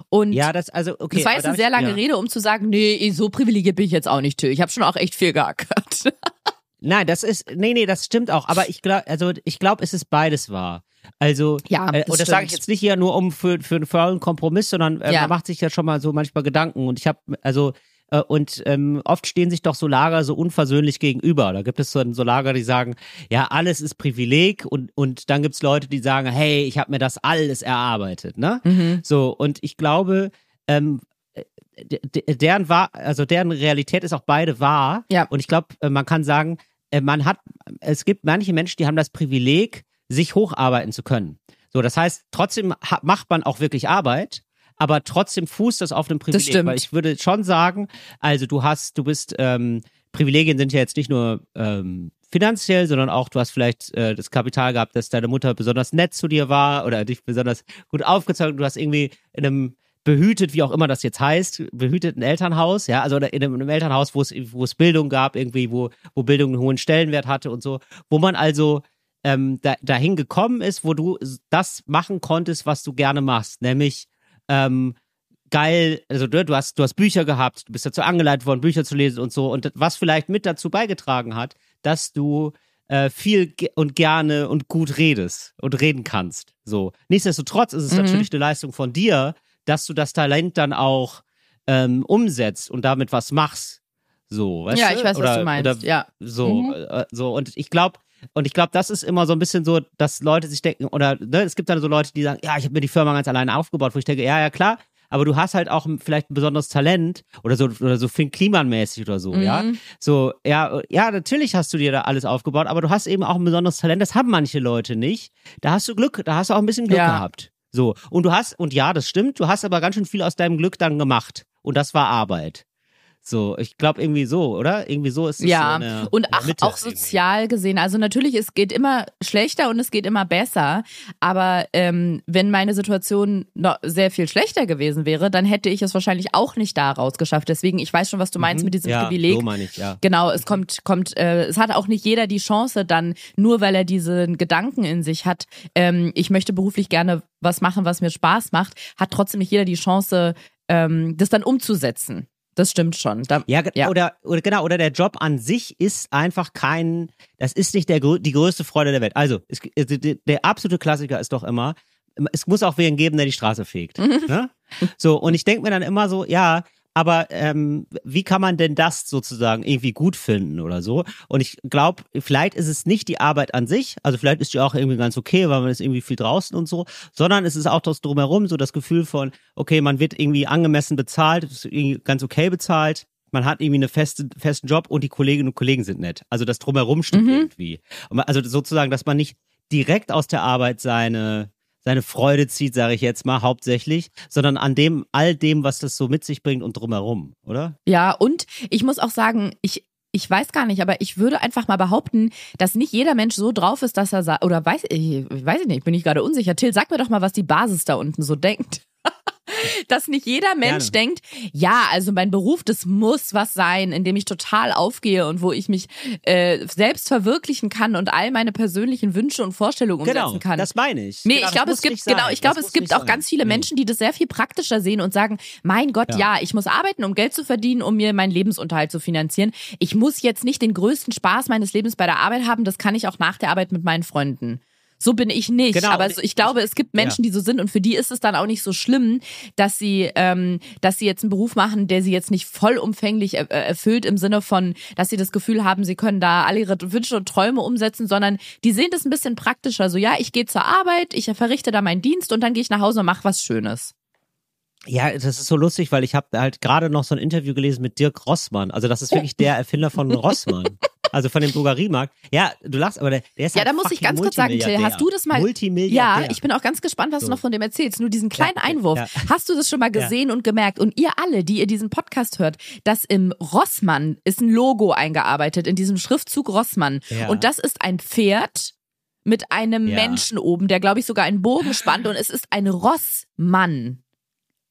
Und Ja, das, also, okay. das war jetzt eine sehr ich- lange ja. Rede, um zu sagen, nee, so privilegiert bin ich jetzt auch nicht, Till. Ich habe schon auch echt viel geackert. [laughs] Nein, das ist, nee, nee, das stimmt auch. Aber ich glaube, also ich glaube, es ist beides wahr. Also, Ja, äh, und das sage ich jetzt nicht hier nur um für, für einen faulen Kompromiss, sondern äh, Ja. man macht sich ja schon mal so manchmal Gedanken. Und ich habe, also, äh, und ähm, oft stehen sich doch so Lager so unversöhnlich gegenüber. Da gibt es so, so Lager, die sagen, ja, alles ist Privileg und, und dann gibt's Leute, die sagen, hey, ich habe mir das alles erarbeitet, ne? Mhm. So, und ich glaube, ähm, deren wahr, also deren Realität ist auch beide wahr. Ja. Und ich glaube, man kann sagen, äh, man hat, es gibt manche Menschen, die haben das Privileg, sich hocharbeiten zu können. So, das heißt, trotzdem macht man auch wirklich Arbeit, aber trotzdem fußt das auf einem Privileg. stimmt. Weil ich würde schon sagen, also du hast, du bist, ähm, Privilegien sind ja jetzt nicht nur ähm, finanziell, sondern auch, du hast vielleicht äh, das Kapital gehabt, dass deine Mutter besonders nett zu dir war oder dich besonders gut aufgezogen. Du hast irgendwie in einem behütet, wie auch immer das jetzt heißt, behütet ein Elternhaus, ja, also in einem, in einem Elternhaus, wo es, wo es Bildung gab, irgendwie, wo, wo Bildung einen hohen Stellenwert hatte und so, wo man also ähm, da, dahin gekommen ist, wo du das machen konntest, was du gerne machst, nämlich ähm, geil, also du, du hast, du hast Bücher gehabt, du bist dazu angeleitet worden, Bücher zu lesen und so, und was vielleicht mit dazu beigetragen hat, dass du äh, viel und gerne und gut redest und reden kannst. So. Nichtsdestotrotz ist es Mhm. natürlich eine Leistung von dir, dass du das Talent dann auch ähm, umsetzt und damit was machst. So, weißt ja, du? ich weiß, oder, was du meinst. Oder ja. so, Mhm. äh, so und ich glaube und ich glaube, das ist immer so ein bisschen so, dass Leute sich denken oder ne, es gibt dann so Leute, die sagen, ja, ich habe mir die Firma ganz alleine aufgebaut, wo ich denke, ja, ja klar, aber du hast halt auch vielleicht ein besonderes Talent oder so oder so Finn Kliman-mäßig oder so, ja. Mhm. So, ja, ja, natürlich hast du dir da alles aufgebaut, aber du hast eben auch ein besonderes Talent, das haben manche Leute nicht. Da hast du Glück, da hast du auch ein bisschen Glück Ja. gehabt. So, und du hast und ja, das stimmt, du hast aber ganz schön viel aus deinem Glück dann gemacht und das war Arbeit. So, ich glaube irgendwie so, oder? Irgendwie so ist es Ja, so eine, und ach, auch irgendwie. sozial gesehen. Also natürlich, es geht immer schlechter und es geht immer besser. Aber ähm, wenn meine Situation noch sehr viel schlechter gewesen wäre, dann hätte ich es wahrscheinlich auch nicht da rausgeschafft. Deswegen, ich weiß schon, was du meinst mit diesem Mhm. ja, Privileg. So meine ich, ja. Genau, es kommt, kommt, äh, es hat auch nicht jeder die Chance dann, nur weil er diesen Gedanken in sich hat, ähm, ich möchte beruflich gerne was machen, was mir Spaß macht, hat trotzdem nicht jeder die Chance, ähm, das dann umzusetzen. Das stimmt schon. Da, Ja, Ja. Oder, oder genau, oder der Job an sich ist einfach kein, das ist nicht der, die größte Freude der Welt. Also, es, der, der absolute Klassiker ist doch immer, es muss auch wen geben, der die Straße fegt. [laughs] Ne? So, und ich denke mir dann immer so, ja, aber ähm, wie kann man denn das sozusagen irgendwie gut finden oder so? Und ich glaube, vielleicht ist es nicht die Arbeit an sich, also vielleicht ist die auch irgendwie ganz okay, weil man ist irgendwie viel draußen und so, sondern es ist auch das drumherum, so das Gefühl von, okay, man wird irgendwie angemessen bezahlt, ist irgendwie ganz okay bezahlt, man hat irgendwie einen feste, festen Job und die Kolleginnen und Kollegen sind nett. Also das drumherum stimmt irgendwie. Und man- Also sozusagen, dass man nicht direkt aus der Arbeit seine seine Freude zieht, sage ich jetzt mal hauptsächlich, sondern an dem all dem, was das so mit sich bringt und drumherum, oder? Ja, und ich muss auch sagen, ich, ich weiß gar nicht, aber ich würde einfach mal behaupten, dass nicht jeder Mensch so drauf ist, dass er sagt, oder weiß ich, weiß ich nicht, bin ich gerade unsicher. Till, sag mir doch mal, was die Basis da unten so denkt. [laughs] [laughs] dass nicht jeder Mensch Gerne. denkt, ja, also mein Beruf, das muss was sein, in dem ich total aufgehe und wo ich mich äh, selbst verwirklichen kann und all meine persönlichen Wünsche und Vorstellungen umsetzen kann. Genau, das meine ich. Nee, Genau, ich glaube, es gibt genau, ich glaube, es gibt auch sein. ganz viele Nee. Menschen, die das sehr viel praktischer sehen und sagen, mein Gott, ja. Ja. ich muss arbeiten, um Geld zu verdienen, um mir meinen Lebensunterhalt zu finanzieren. Ich muss jetzt nicht den größten Spaß meines Lebens bei der Arbeit haben, das kann ich auch nach der Arbeit mit meinen Freunden. So bin ich nicht. Genau, Aber so, ich glaube, es gibt Menschen, die so sind und für die ist es dann auch nicht so schlimm, dass sie, ähm, dass sie jetzt einen Beruf machen, der sie jetzt nicht vollumfänglich er erfüllt im Sinne von, dass sie das Gefühl haben, sie können da alle ihre Wünsche und Träume umsetzen, sondern die sehen das ein bisschen praktischer. So, ja, ich gehe zur Arbeit, ich verrichte da meinen Dienst und dann gehe ich nach Hause und mache was Schönes. Ja, das ist so lustig, weil ich habe halt gerade noch so ein Interview gelesen mit Dirk Rossmann. Also das ist wirklich der Erfinder von [laughs] Rossmann. Also von dem Drogeriemarkt. Ja, du lachst, aber der, der ist Ja, halt da muss ich ganz kurz sagen, Till, hast du das mal? Multimilliardär. Ja, ich bin auch ganz gespannt, was So. du noch von dem erzählst. Nur diesen kleinen Ja, Einwurf. ja. Hast du das schon mal Ja. gesehen und gemerkt? Und ihr alle, die ihr diesen Podcast hört, dass im Rossmann ist ein Logo eingearbeitet, in diesem Schriftzug Rossmann. Ja. Und das ist ein Pferd mit einem Ja. Menschen oben, der, glaube ich, sogar einen Bogen [gasps] spannt. Und es ist ein Rossmann.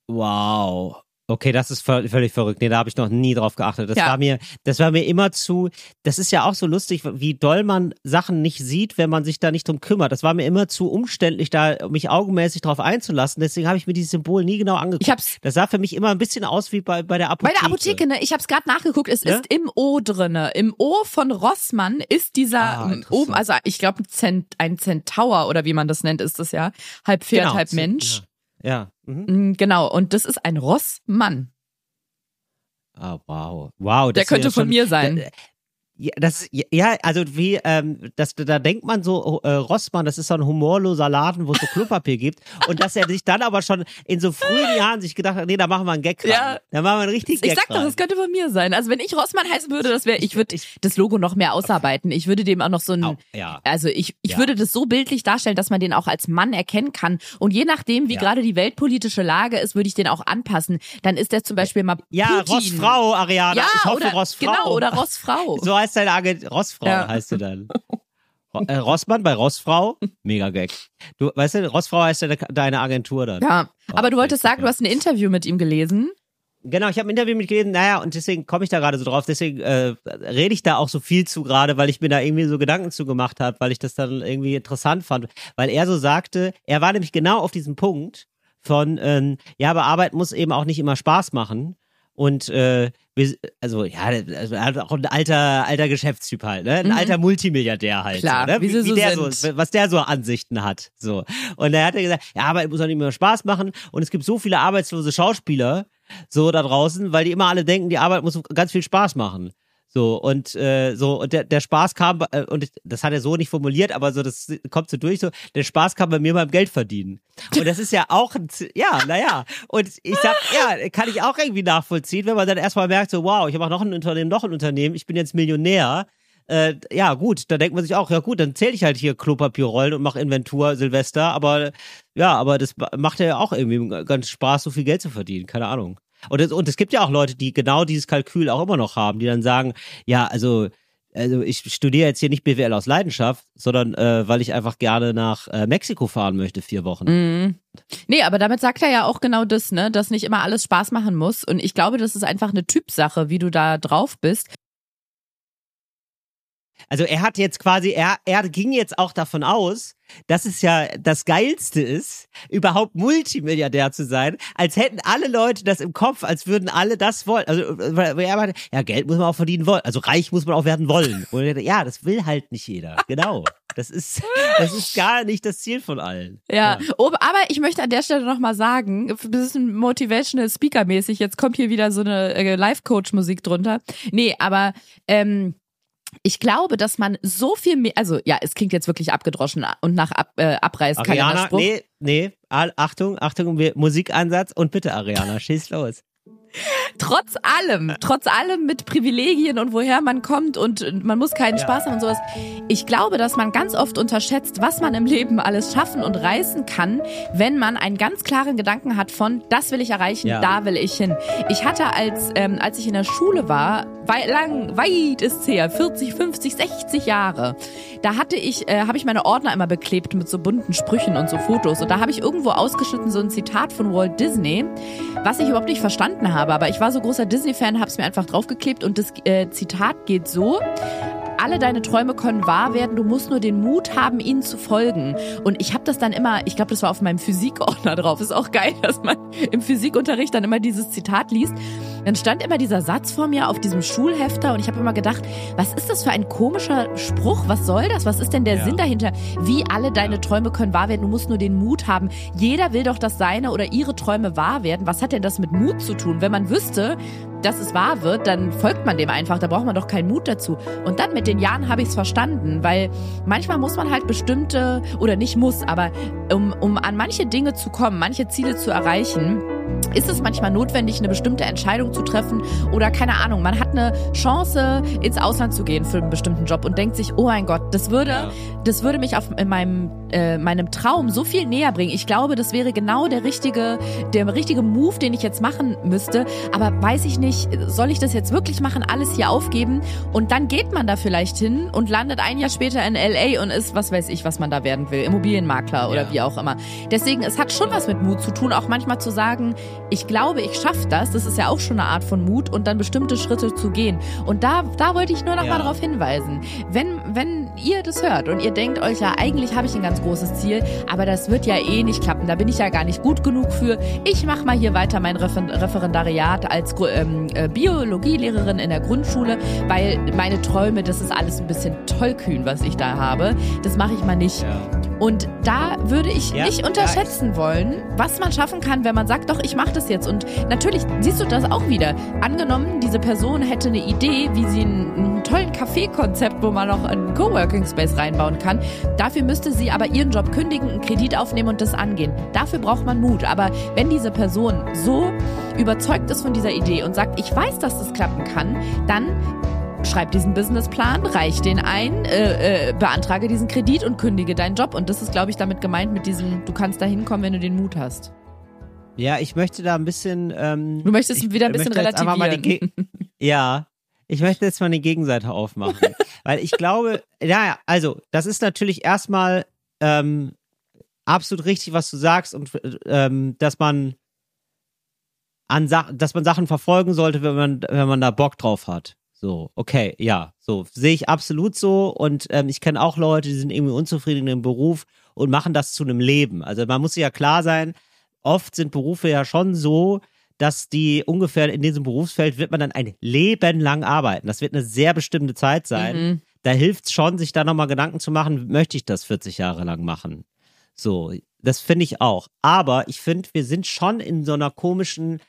Wow. Okay, das ist völ- völlig verrückt. Nee, da habe ich noch nie drauf geachtet. Das Ja. war mir, das war mir immer zu, das ist ja auch so lustig, wie doll man Sachen nicht sieht, wenn man sich da nicht drum kümmert. Das war mir immer zu umständlich, da mich augenmäßig drauf einzulassen. Deswegen habe ich mir dieses Symbol nie genau angeguckt. Ich hab's das sah für mich immer ein bisschen aus wie bei, bei der Bei Apotheke. der Apotheke, ne? Ich habe es gerade nachgeguckt. Es Ja? ist im O drinne. Im O von Rossmann ist dieser Ah, oben, also ich glaube ein, Zent, ein Centaur oder wie man das nennt, ist das ja. Halb Pferd, Genau, halb Mensch. Ja. Ja. Mhm. Mm, Genau, und das ist ein Rossmann. Ah, wow. Wow. Der könnte ja von schon- mir sein. Ja, das, ja, also wie, ähm, das, da denkt man so, äh, Rossmann, das ist so ein humorloser Laden, wo es so Klopapier gibt. Und dass er sich dann aber schon in so frühen Jahren sich gedacht hat, nee, da machen wir einen Gag rein. Ja. Da machen wir einen richtigen Ich Gag sag doch, rein. es könnte von mir sein. Also wenn ich Rossmann heißen würde, das wäre, ich würde das Logo noch mehr ausarbeiten. Ich würde dem auch noch so ein, ja. also ich, ich Ja. würde das so bildlich darstellen, dass man den auch als Mann erkennen kann. Und je nachdem, wie Ja. gerade die weltpolitische Lage ist, würde ich den auch anpassen. Dann ist der zum Beispiel mal Ja, Putin. Rossfrau, Ariana. Ja, ich hoffe oder, Rossfrau. Genau, oder Rossfrau. [laughs] So heißt deine Agent, Rossfrau Ja. heißt du dann. [laughs] Äh, Rossmann bei Rossfrau, mega Gag. Du, weißt du, Rossfrau heißt ja de- deine Agentur dann. Ja, aber du Oh, wolltest sagen, du hast ein Interview mit ihm gelesen. Genau, ich habe ein Interview mitgelesen, naja, und deswegen komme ich da gerade so drauf, deswegen äh, rede ich da auch so viel zu gerade, weil ich mir da irgendwie so Gedanken zu gemacht habe, weil ich das dann irgendwie interessant fand, weil er so sagte, er war nämlich genau auf diesem Punkt von, ähm, ja, aber Arbeit muss eben auch nicht immer Spaß machen und äh, also ja, also er hat auch ein alter, alter Geschäftstyp halt, ne? Ein Mhm. alter Multimilliardär halt. Klar, so, ne? wie sie so der sind. so, was der so Ansichten hat. So. Und er hat ja gesagt, ja, Arbeit muss auch nicht immer Spaß machen und es gibt so viele arbeitslose Schauspieler, so da draußen, weil die immer alle denken, die Arbeit muss ganz viel Spaß machen. So, und äh, so, und der, der Spaß kam, äh, und das hat er so nicht formuliert, aber so, das kommt so durch, so, der Spaß kam bei mir beim Geld verdienen. Und das ist ja auch, ein, ja, naja. Und ich sag, ja, kann ich auch irgendwie nachvollziehen, wenn man dann erstmal merkt, so, wow, ich habe auch noch ein Unternehmen, noch ein Unternehmen, ich bin jetzt Millionär. Äh, ja, gut, da denkt man sich auch, ja gut, dann zähle ich halt hier Klopapierrollen und mache Inventur Silvester, aber ja, aber das macht ja auch irgendwie ganz Spaß, so viel Geld zu verdienen, keine Ahnung. Und es, und es gibt ja auch Leute, die genau dieses Kalkül auch immer noch haben, die dann sagen, ja, also, also ich studiere jetzt hier nicht BWL aus Leidenschaft, sondern äh, weil ich einfach gerne nach äh, Mexiko fahren möchte, vier Wochen. Mhm. Nee, aber damit sagt er ja auch genau das, ne, dass nicht immer alles Spaß machen muss. Und ich glaube, das ist einfach eine Typsache, wie du da drauf bist. Also er hat jetzt quasi, er, er ging jetzt auch davon aus, dass es ja das Geilste ist, überhaupt Multimilliardär zu sein, als hätten alle Leute das im Kopf, als würden alle das wollen. Also weil er meinte, ja, Geld muss man auch verdienen wollen. Also reich muss man auch werden wollen. Und ja, das will halt nicht jeder. Genau. Das ist, das ist gar nicht das Ziel von allen. Ja, Oh, aber ich möchte an der Stelle nochmal sagen, ein bisschen motivational speaker mäßig, jetzt kommt hier wieder so eine äh, Life-Coach-Musik drunter. Nee, aber ähm, ich glaube, dass man so viel mehr, also ja, es klingt jetzt wirklich abgedroschen und nach Ab, äh, Ariana, Abreißkalenderspruch. nee, nee, Achtung, Achtung, Musikansatz und bitte Ariana, schieß los. Trotz allem, trotz allem mit Privilegien und woher man kommt und man muss keinen Ja. Spaß haben und sowas. Ich glaube, dass man ganz oft unterschätzt, was man im Leben alles schaffen und reißen kann, wenn man einen ganz klaren Gedanken hat von, das will ich erreichen, Ja. da will ich hin. Ich hatte als, ähm, als ich in der Schule war, wei lang, weit ist her, 40, 50, 60 Jahre, da hatte ich, äh, habe ich meine Ordner immer beklebt mit so bunten Sprüchen und so Fotos und da habe ich irgendwo ausgeschnitten so ein Zitat von Walt Disney, was ich überhaupt nicht verstanden habe, aber ich war so großer Disney-Fan, habe es mir einfach draufgeklebt und das äh, Zitat geht so. Alle deine Träume können wahr werden, du musst nur den Mut haben, ihnen zu folgen. Und ich habe das dann immer, ich glaube, das war auf meinem Physikordner drauf. Ist auch geil, [laughs] dass man im Physikunterricht dann immer dieses Zitat liest. Dann stand immer dieser Satz vor mir auf diesem Schulhefter und ich habe immer gedacht, was ist das für ein komischer Spruch? Was soll das? Was ist denn der Ja. Sinn dahinter? Wie alle deine Träume können wahr werden, du musst nur den Mut haben. Jeder will doch, dass seine oder ihre Träume wahr werden. Was hat denn das mit Mut zu tun? Wenn man wüsste, dass es wahr wird, dann folgt man dem einfach. Da braucht man doch keinen Mut dazu. Und dann mit den Jahren habe ich es verstanden, weil manchmal muss man halt bestimmte, oder nicht muss, aber um, um an manche Dinge zu kommen, manche Ziele zu erreichen, ist es manchmal notwendig, eine bestimmte Entscheidung zu treffen oder keine Ahnung, man hat eine Chance, ins Ausland zu gehen für einen bestimmten Job und denkt sich, oh mein Gott, das würde, Ja. das würde mich auf in meinem, äh, meinem Traum so viel näher bringen. Ich glaube, das wäre genau der richtige, der richtige Move, den ich jetzt machen müsste. Aber weiß ich nicht, soll ich das jetzt wirklich machen, alles hier aufgeben? Und dann geht man da vielleicht hin und landet ein Jahr später in LA und ist, was weiß ich, was man da werden will, Immobilienmakler oder Ja. wie auch immer. Deswegen, es hat schon was mit Mut zu tun, auch manchmal zu sagen, ich glaube, ich schaffe das. Das ist ja auch schon eine Art von Mut und dann bestimmte Schritte zu gehen. Und da, da wollte ich nur noch Ja. mal darauf hinweisen. Wenn, wenn ihr das hört und ihr denkt euch, ja, eigentlich habe ich ein ganz großes Ziel, aber das wird ja eh nicht klappen. Da bin ich ja gar nicht gut genug für. Ich mache mal hier weiter mein Refer Referendariat als ähm, äh, Biologielehrerin in der Grundschule, weil meine Träume, das ist alles ein bisschen tollkühn, was ich da habe. Das mache ich mal nicht. Ja. Und da würde ich Ja, nicht ja, unterschätzen wollen, was man schaffen kann, wenn man sagt, doch, ich mache das jetzt. Und natürlich siehst du das auch wieder. Angenommen, diese Person hätte eine Idee, wie sie einen, einen tollen Café-Konzept, wo man noch einen Coworking Space reinbauen kann. Dafür müsste sie aber ihren Job kündigen, einen Kredit aufnehmen und das angehen. Dafür braucht man Mut. Aber wenn diese Person so überzeugt ist von dieser Idee und sagt, ich weiß, dass das klappen kann, dann schreib diesen Businessplan, reich den ein, äh, äh, beantrage diesen Kredit und kündige deinen Job. Und das ist, glaube ich, damit gemeint mit diesem, du kannst da hinkommen, wenn du den Mut hast. Ja, ich möchte da ein bisschen. Ähm, Du möchtest ich wieder ein bisschen die relativieren. [laughs] Ja, ich möchte jetzt mal eine Gegenseite aufmachen. [laughs] weil ich glaube, ja, also, das ist natürlich erstmal ähm, absolut richtig, was du sagst, und ähm, dass man an Sa dass man Sachen verfolgen sollte, wenn man, wenn man da Bock drauf hat. So, okay, ja, so sehe ich absolut so. Und ähm, ich kenne auch Leute, die sind irgendwie unzufrieden im Beruf und machen das zu einem Leben. Also man muss sich ja klar sein, oft sind Berufe ja schon so, dass die ungefähr in diesem Berufsfeld wird man dann ein Leben lang arbeiten. Das wird eine sehr bestimmte Zeit sein. Mhm. Da hilft es schon, sich da nochmal Gedanken zu machen, möchte ich das 40 Jahre lang machen? So, das finde ich auch. Aber ich finde, wir sind schon in so einer komischen,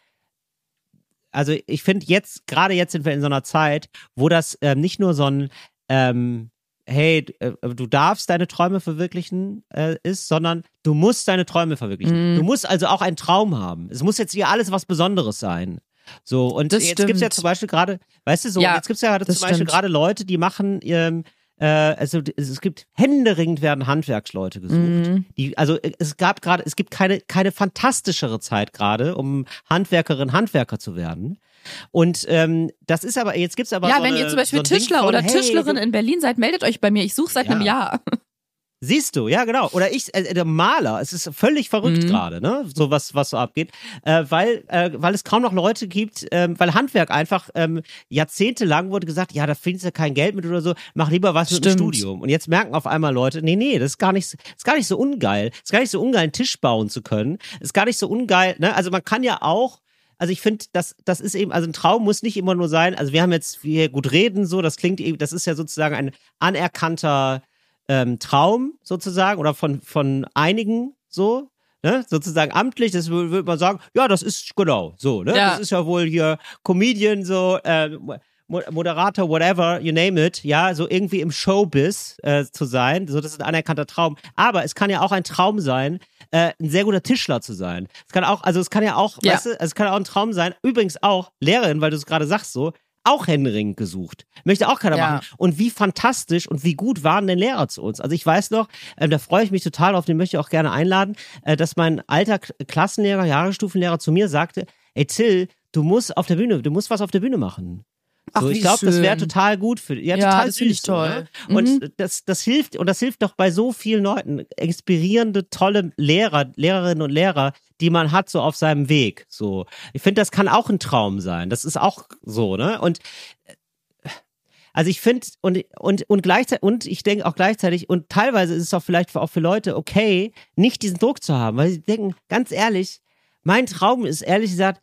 also ich finde jetzt, gerade jetzt sind wir in so einer Zeit, wo das ähm, nicht nur so ein, ähm, hey, äh, du darfst deine Träume verwirklichen äh, ist, sondern du musst deine Träume verwirklichen. Mhm. Du musst also auch einen Traum haben. Es muss jetzt hier alles was Besonderes sein. So, und Das jetzt gibt's ja stimmt. zum Beispiel gerade, weißt du, so, Ja, jetzt gibt's ja das zum Beispiel gerade Leute, die machen, ähm, äh, also es gibt händeringend werden Handwerksleute gesucht. Mhm. Die, also äh, es gab gerade, es gibt keine, keine fantastischere Zeit gerade, um Handwerkerin, Handwerker zu werden. Und ähm, das ist aber, jetzt gibt's aber Ja, so wenn eine, ihr zum Beispiel so Tischler von, oder hey, Tischlerin in Berlin seid, meldet euch bei mir. Ich suche seit Ja. einem Jahr. Siehst du, ja genau. Oder ich, äh, der Maler, es ist völlig verrückt Mhm. gerade, ne? So was, was so abgeht, äh, weil, äh, weil es kaum noch Leute gibt, ähm, weil Handwerk einfach ähm, jahrzehntelang wurde gesagt, ja, da findest du kein Geld mit oder so, mach lieber was mit dem Stimmt. Studium. Und jetzt merken auf einmal Leute, nee, nee, das ist gar nicht, ist gar nicht so ungeil, ist gar nicht so ungeil, einen Tisch bauen zu können, ist gar nicht so ungeil, ne? Also man kann ja auch also ich finde, das, das ist eben, also ein Traum muss nicht immer nur sein, also wir haben jetzt hier gut reden, so, das klingt eben, das ist ja sozusagen ein anerkannter ähm, Traum sozusagen oder von, von einigen so, ne, sozusagen amtlich, das wür- würde man sagen, ja, das ist genau so, ne, Ja. das ist ja wohl hier Comedian so, äh, Mo- Moderator, whatever, you name it, ja, so irgendwie im Showbiz äh, zu sein, so das ist ein anerkannter Traum. Aber es kann ja auch ein Traum sein, äh, ein sehr guter Tischler zu sein. Es kann auch, also es kann ja auch, Ja. weißt du, es kann auch ein Traum sein. Übrigens auch Lehrerin, weil du es gerade sagst so, auch händeringend gesucht. Möchte auch keiner Ja. machen. Und wie fantastisch und wie gut waren denn Lehrer zu uns? Also ich weiß noch, ähm, da freue ich mich total drauf, den möchte ich auch gerne einladen, äh, dass mein alter Klassenlehrer, Jahrestufenlehrer zu mir sagte, ey Till, du musst auf der Bühne, du musst was auf der Bühne machen. Ach, So, ich glaube, das wäre total gut für ja, Ja, total das finde ich toll. Mhm. Ne? Und das, das hilft, und das hilft doch bei so vielen Leuten, inspirierende, tolle Lehrer, Lehrerinnen und Lehrer, die man hat, so auf seinem Weg. So. Ich finde, das kann auch ein Traum sein. Das ist auch so, ne? Und äh, also ich finde, und, und, und gleichzeitig, und ich denke auch gleichzeitig, und teilweise ist es auch vielleicht auch für Leute okay, nicht diesen Druck zu haben, weil sie denken, ganz ehrlich, mein Traum ist ehrlich gesagt,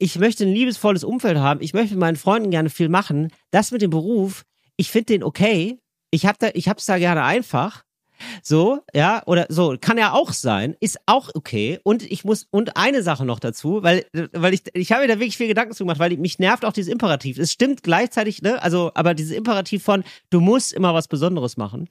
ich möchte ein liebesvolles Umfeld haben, ich möchte mit meinen Freunden gerne viel machen. Das mit dem Beruf, ich finde den okay. Ich habe da, da gerne einfach. So, ja, oder so, kann ja auch sein, ist auch okay. Und ich muss, und eine Sache noch dazu, weil, weil ich, ich habe mir da wirklich viel Gedanken zu gemacht, weil mich nervt auch dieses Imperativ. Es stimmt gleichzeitig, ne, also, aber dieses Imperativ von, du musst immer was Besonderes machen,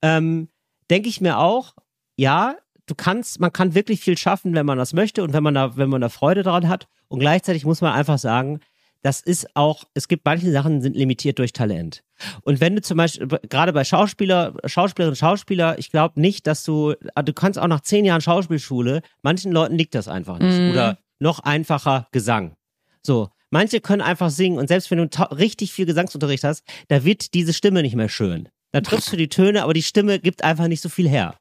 ähm, denke ich mir auch, ja, du kannst, man kann wirklich viel schaffen, wenn man das möchte und wenn man da, wenn man da Freude daran hat. Und gleichzeitig muss man einfach sagen, das ist auch, es gibt manche Sachen sind limitiert durch Talent. Und wenn du zum Beispiel, gerade bei Schauspieler, Schauspielerinnen und Schauspieler, ich glaube nicht, dass du, ah, du kannst auch nach zehn Jahren Schauspielschule, manchen Leuten liegt das einfach nicht. Mhm. Oder noch einfacher Gesang. So. Manche können einfach singen und selbst wenn du richtig viel Gesangsunterricht hast, da wird diese Stimme nicht mehr schön. Da triffst du die Töne, aber die Stimme gibt einfach nicht so viel her.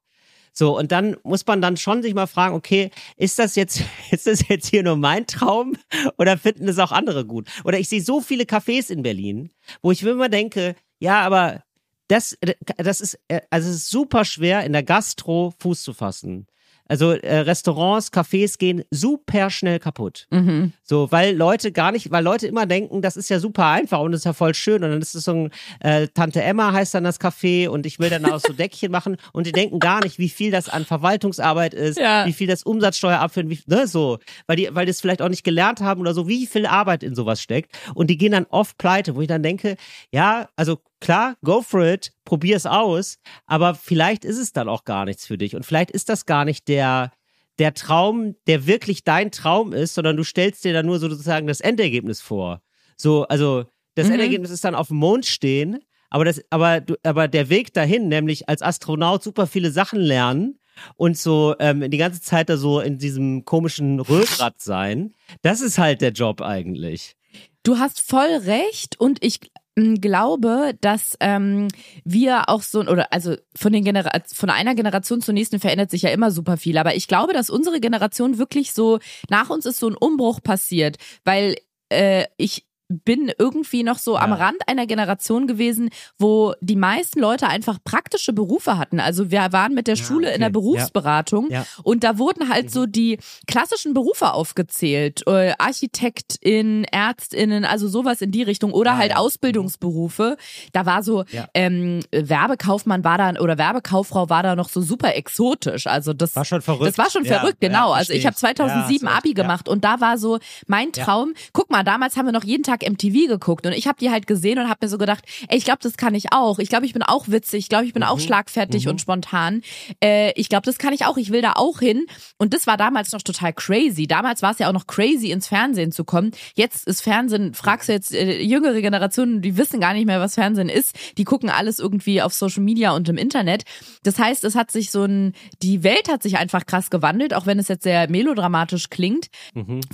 So, und dann muss man dann schon sich mal fragen, okay, ist das jetzt, [laughs] ist das jetzt hier nur mein Traum oder finden es auch andere gut? Oder ich sehe so viele Cafés in Berlin, wo ich immer denke, ja, aber das, das ist, äh, also es ist super schwer, in der Gastro Fuß zu fassen. Also äh, Restaurants, Cafés gehen super schnell kaputt. Mhm. So, weil Leute gar nicht, weil Leute immer denken, das ist ja super einfach und das ist ja voll schön und dann ist es so ein äh, Tante Emma heißt dann das Café und ich will dann auch so Deckchen machen und die denken gar nicht, wie viel das an Verwaltungsarbeit ist, Ja. wie viel das Umsatzsteuer abführen, wie, ne, so, weil die, weil die es vielleicht auch nicht gelernt haben oder so, wie viel Arbeit in sowas steckt und die gehen dann oft pleite, wo ich dann denke, ja, also klar, go for it, probier es aus, aber vielleicht ist es dann auch gar nichts für dich und vielleicht ist das gar nicht der der Traum, der wirklich dein Traum ist, sondern du stellst dir dann nur sozusagen das Endergebnis vor. So, also das Mhm. Endergebnis ist dann auf dem Mond stehen, aber das, aber du, aber der Weg dahin, nämlich als Astronaut super viele Sachen lernen und so ähm, die ganze Zeit da so in diesem komischen Röhrrad sein, das ist halt der Job eigentlich. Du hast voll recht und ich glaube, dass ähm, wir auch so oder also von den Genera von einer Generation zur nächsten verändert sich ja immer super viel, aber ich glaube, dass unsere Generation wirklich so nach uns ist so ein Umbruch passiert, weil äh, ich bin irgendwie noch so am Ja. Rand einer Generation gewesen, wo die meisten Leute einfach praktische Berufe hatten. Also wir waren mit der Ja, Schule in der okay. Berufsberatung Ja. und da wurden halt so die klassischen Berufe aufgezählt. Äh, Architektin, Ärztinnen, also sowas in die Richtung oder Ah, halt ja. Ausbildungsberufe. Da war so ähm, Werbekaufmann war da oder Werbekauffrau war da noch so super exotisch. Also das War schon verrückt. das war schon verrückt, genau. also ich habe 2007 Ja, hast Abi gemacht und da war so mein. Traum. Guck mal, damals haben wir noch jeden Tag MTV geguckt und ich habe die halt gesehen und habe mir so gedacht, ey, ich glaube, das kann ich auch. Ich glaube, ich bin auch witzig. Ich glaube, ich bin Mhm. auch schlagfertig und spontan. Äh, ich glaube, das kann ich auch. Ich will da auch hin. Und das war damals noch total crazy. Damals war es ja auch noch crazy, ins Fernsehen zu kommen. Jetzt ist Fernsehen, fragst du jetzt äh, jüngere Generationen, die wissen gar nicht mehr, was Fernsehen ist. Die gucken alles irgendwie auf Social Media und im Internet. Das heißt, es hat sich so ein, die Welt hat sich einfach krass gewandelt, auch wenn es jetzt sehr melodramatisch klingt.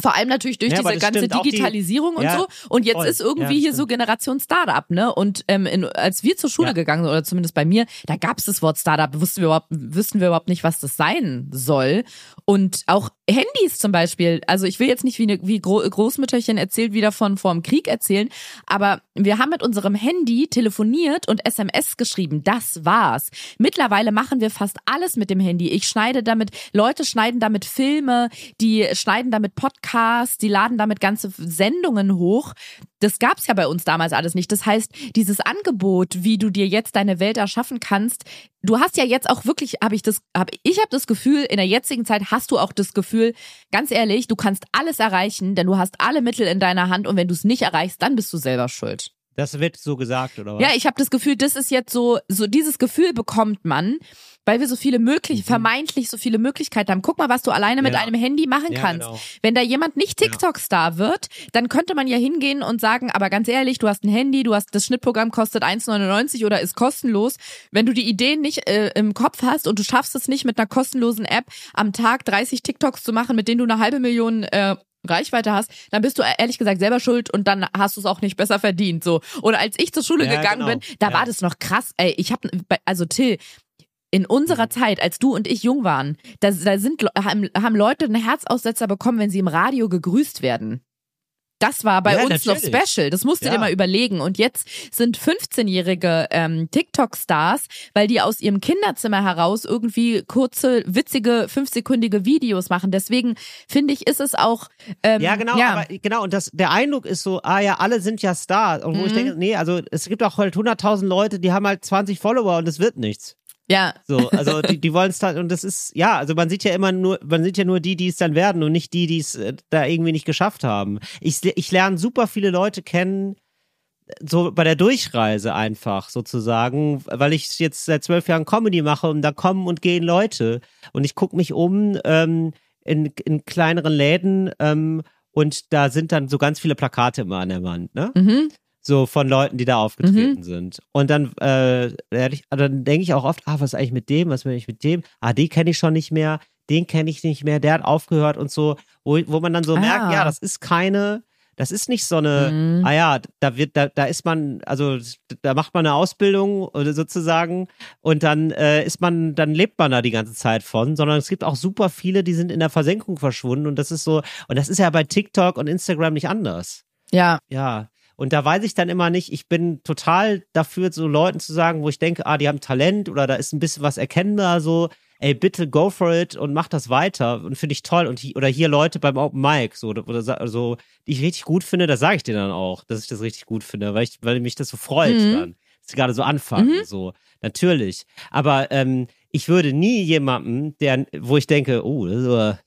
Vor allem natürlich durch Ja, diese ganze stimmt, auch die- Digitalisierung und Ja, so. Und jetzt voll. ist irgendwie Ja, hier so Generation Startup, ne? Und ähm, in, als wir zur Schule Ja. gegangen sind, oder zumindest bei mir, da gab es das Wort Startup, wussten wir überhaupt, wüssten wir überhaupt nicht, was das sein soll. Und auch Handys zum Beispiel. Also ich will jetzt nicht wie, eine, wie Gro Großmütterchen erzählt wieder von vor dem Krieg erzählen, aber wir haben mit unserem Handy telefoniert und SMS geschrieben. Das war's. Mittlerweile machen wir fast alles mit dem Handy. Ich schneide damit, Leute schneiden damit Filme, die schneiden damit Podcasts, die laden damit ganze Sendungen hoch. Das gab's ja bei uns damals alles nicht. Das heißt, dieses Angebot, wie du dir jetzt deine Welt erschaffen kannst, du hast ja jetzt auch wirklich, habe ich das, hab, ich habe das Gefühl, in der jetzigen Zeit hast du auch das Gefühl, ganz ehrlich, du kannst alles erreichen, denn du hast alle Mittel in deiner Hand und wenn du es nicht erreichst, dann bist du selber schuld. Das wird so gesagt, oder was? Ja, ich habe das Gefühl, das ist jetzt so, so dieses Gefühl bekommt man, weil wir so viele möglich, vermeintlich so viele Möglichkeiten haben. Guck mal, was du alleine mit Mhm. Ja. einem Handy machen Ja, kannst. genau. Wenn da jemand nicht TikTok-Star wird, dann könnte man ja hingehen und sagen, aber ganz ehrlich, du hast ein Handy, du hast das Schnittprogramm kostet 1,99 oder ist kostenlos. Wenn du die Ideen nicht äh, im Kopf hast und du schaffst es nicht mit einer kostenlosen App am Tag 30 TikToks zu machen, mit denen du eine halbe Million äh, Reichweite hast, dann bist du ehrlich gesagt selber schuld und dann hast du es auch nicht besser verdient. So. Oder als ich zur Schule Ja, gegangen genau. bin, da Ja. war das noch krass. Ey, ich habe also Till, in unserer Zeit, als du und ich jung waren, da, da sind haben Leute einen Herzaussetzer bekommen, wenn sie im Radio gegrüßt werden. Das war bei Ja, uns noch natürlich. special. Das musst du Ja. dir mal überlegen. Und jetzt sind 15-jährige ähm, TikTok-Stars, weil die aus ihrem Kinderzimmer heraus irgendwie kurze, witzige, fünfsekündige Videos machen. Deswegen finde ich, ist es auch. Ähm, Ja, genau, aber genau, und das, der Eindruck ist so, ah ja, alle sind ja Stars. Und wo Mhm. ich denke, nee, also es gibt auch halt 100.000 Leute, die haben halt 20 Follower und es wird nichts. Ja. So, also die, die wollen es dann, und das ist, ja, also man sieht ja immer nur, man sieht ja nur die, die es dann werden und nicht die, die es äh, da irgendwie nicht geschafft haben. Ich, ich lerne super viele Leute kennen, so bei der Durchreise einfach sozusagen, weil ich jetzt seit zwölf Jahren Comedy mache und da kommen und gehen Leute und ich gucke mich um ähm, in, in kleineren Läden ähm, und da sind dann so ganz viele Plakate immer an der Wand, ne? Mhm. So von Leuten, die da aufgetreten sind. Und dann, äh, ehrlich, dann denke ich auch oft, ah, was ist eigentlich mit dem, was ist eigentlich mit dem? Ah, den kenne ich schon nicht mehr, den kenne ich nicht mehr, der hat aufgehört und so, wo, wo man dann so Ah. merkt, ja, das ist keine, das ist nicht so eine, Mhm. ah ja, da wird, da, da ist man, also da macht man eine Ausbildung oder sozusagen und dann äh, ist man, dann lebt man da die ganze Zeit von, sondern es gibt auch super viele, die sind in der Versenkung verschwunden und das ist so, und das ist ja bei TikTok und Instagram nicht anders. Ja. Ja. Und da weiß ich dann immer nicht, ich bin total dafür, so Leuten zu sagen, wo ich denke, ah, die haben Talent oder da ist ein bisschen was erkennbar, so, ey, bitte go for it und mach das weiter und finde ich toll. Und oder hier Leute beim Open Mic, so, oder so, die ich richtig gut finde, das sage ich dir dann auch, dass ich das richtig gut finde, weil ich, weil mich das so freut Mhm. dann. Dass sie gerade so anfangen, so, natürlich. Aber ähm, ich würde nie jemandem, der, wo ich denke, oh, das ist aber,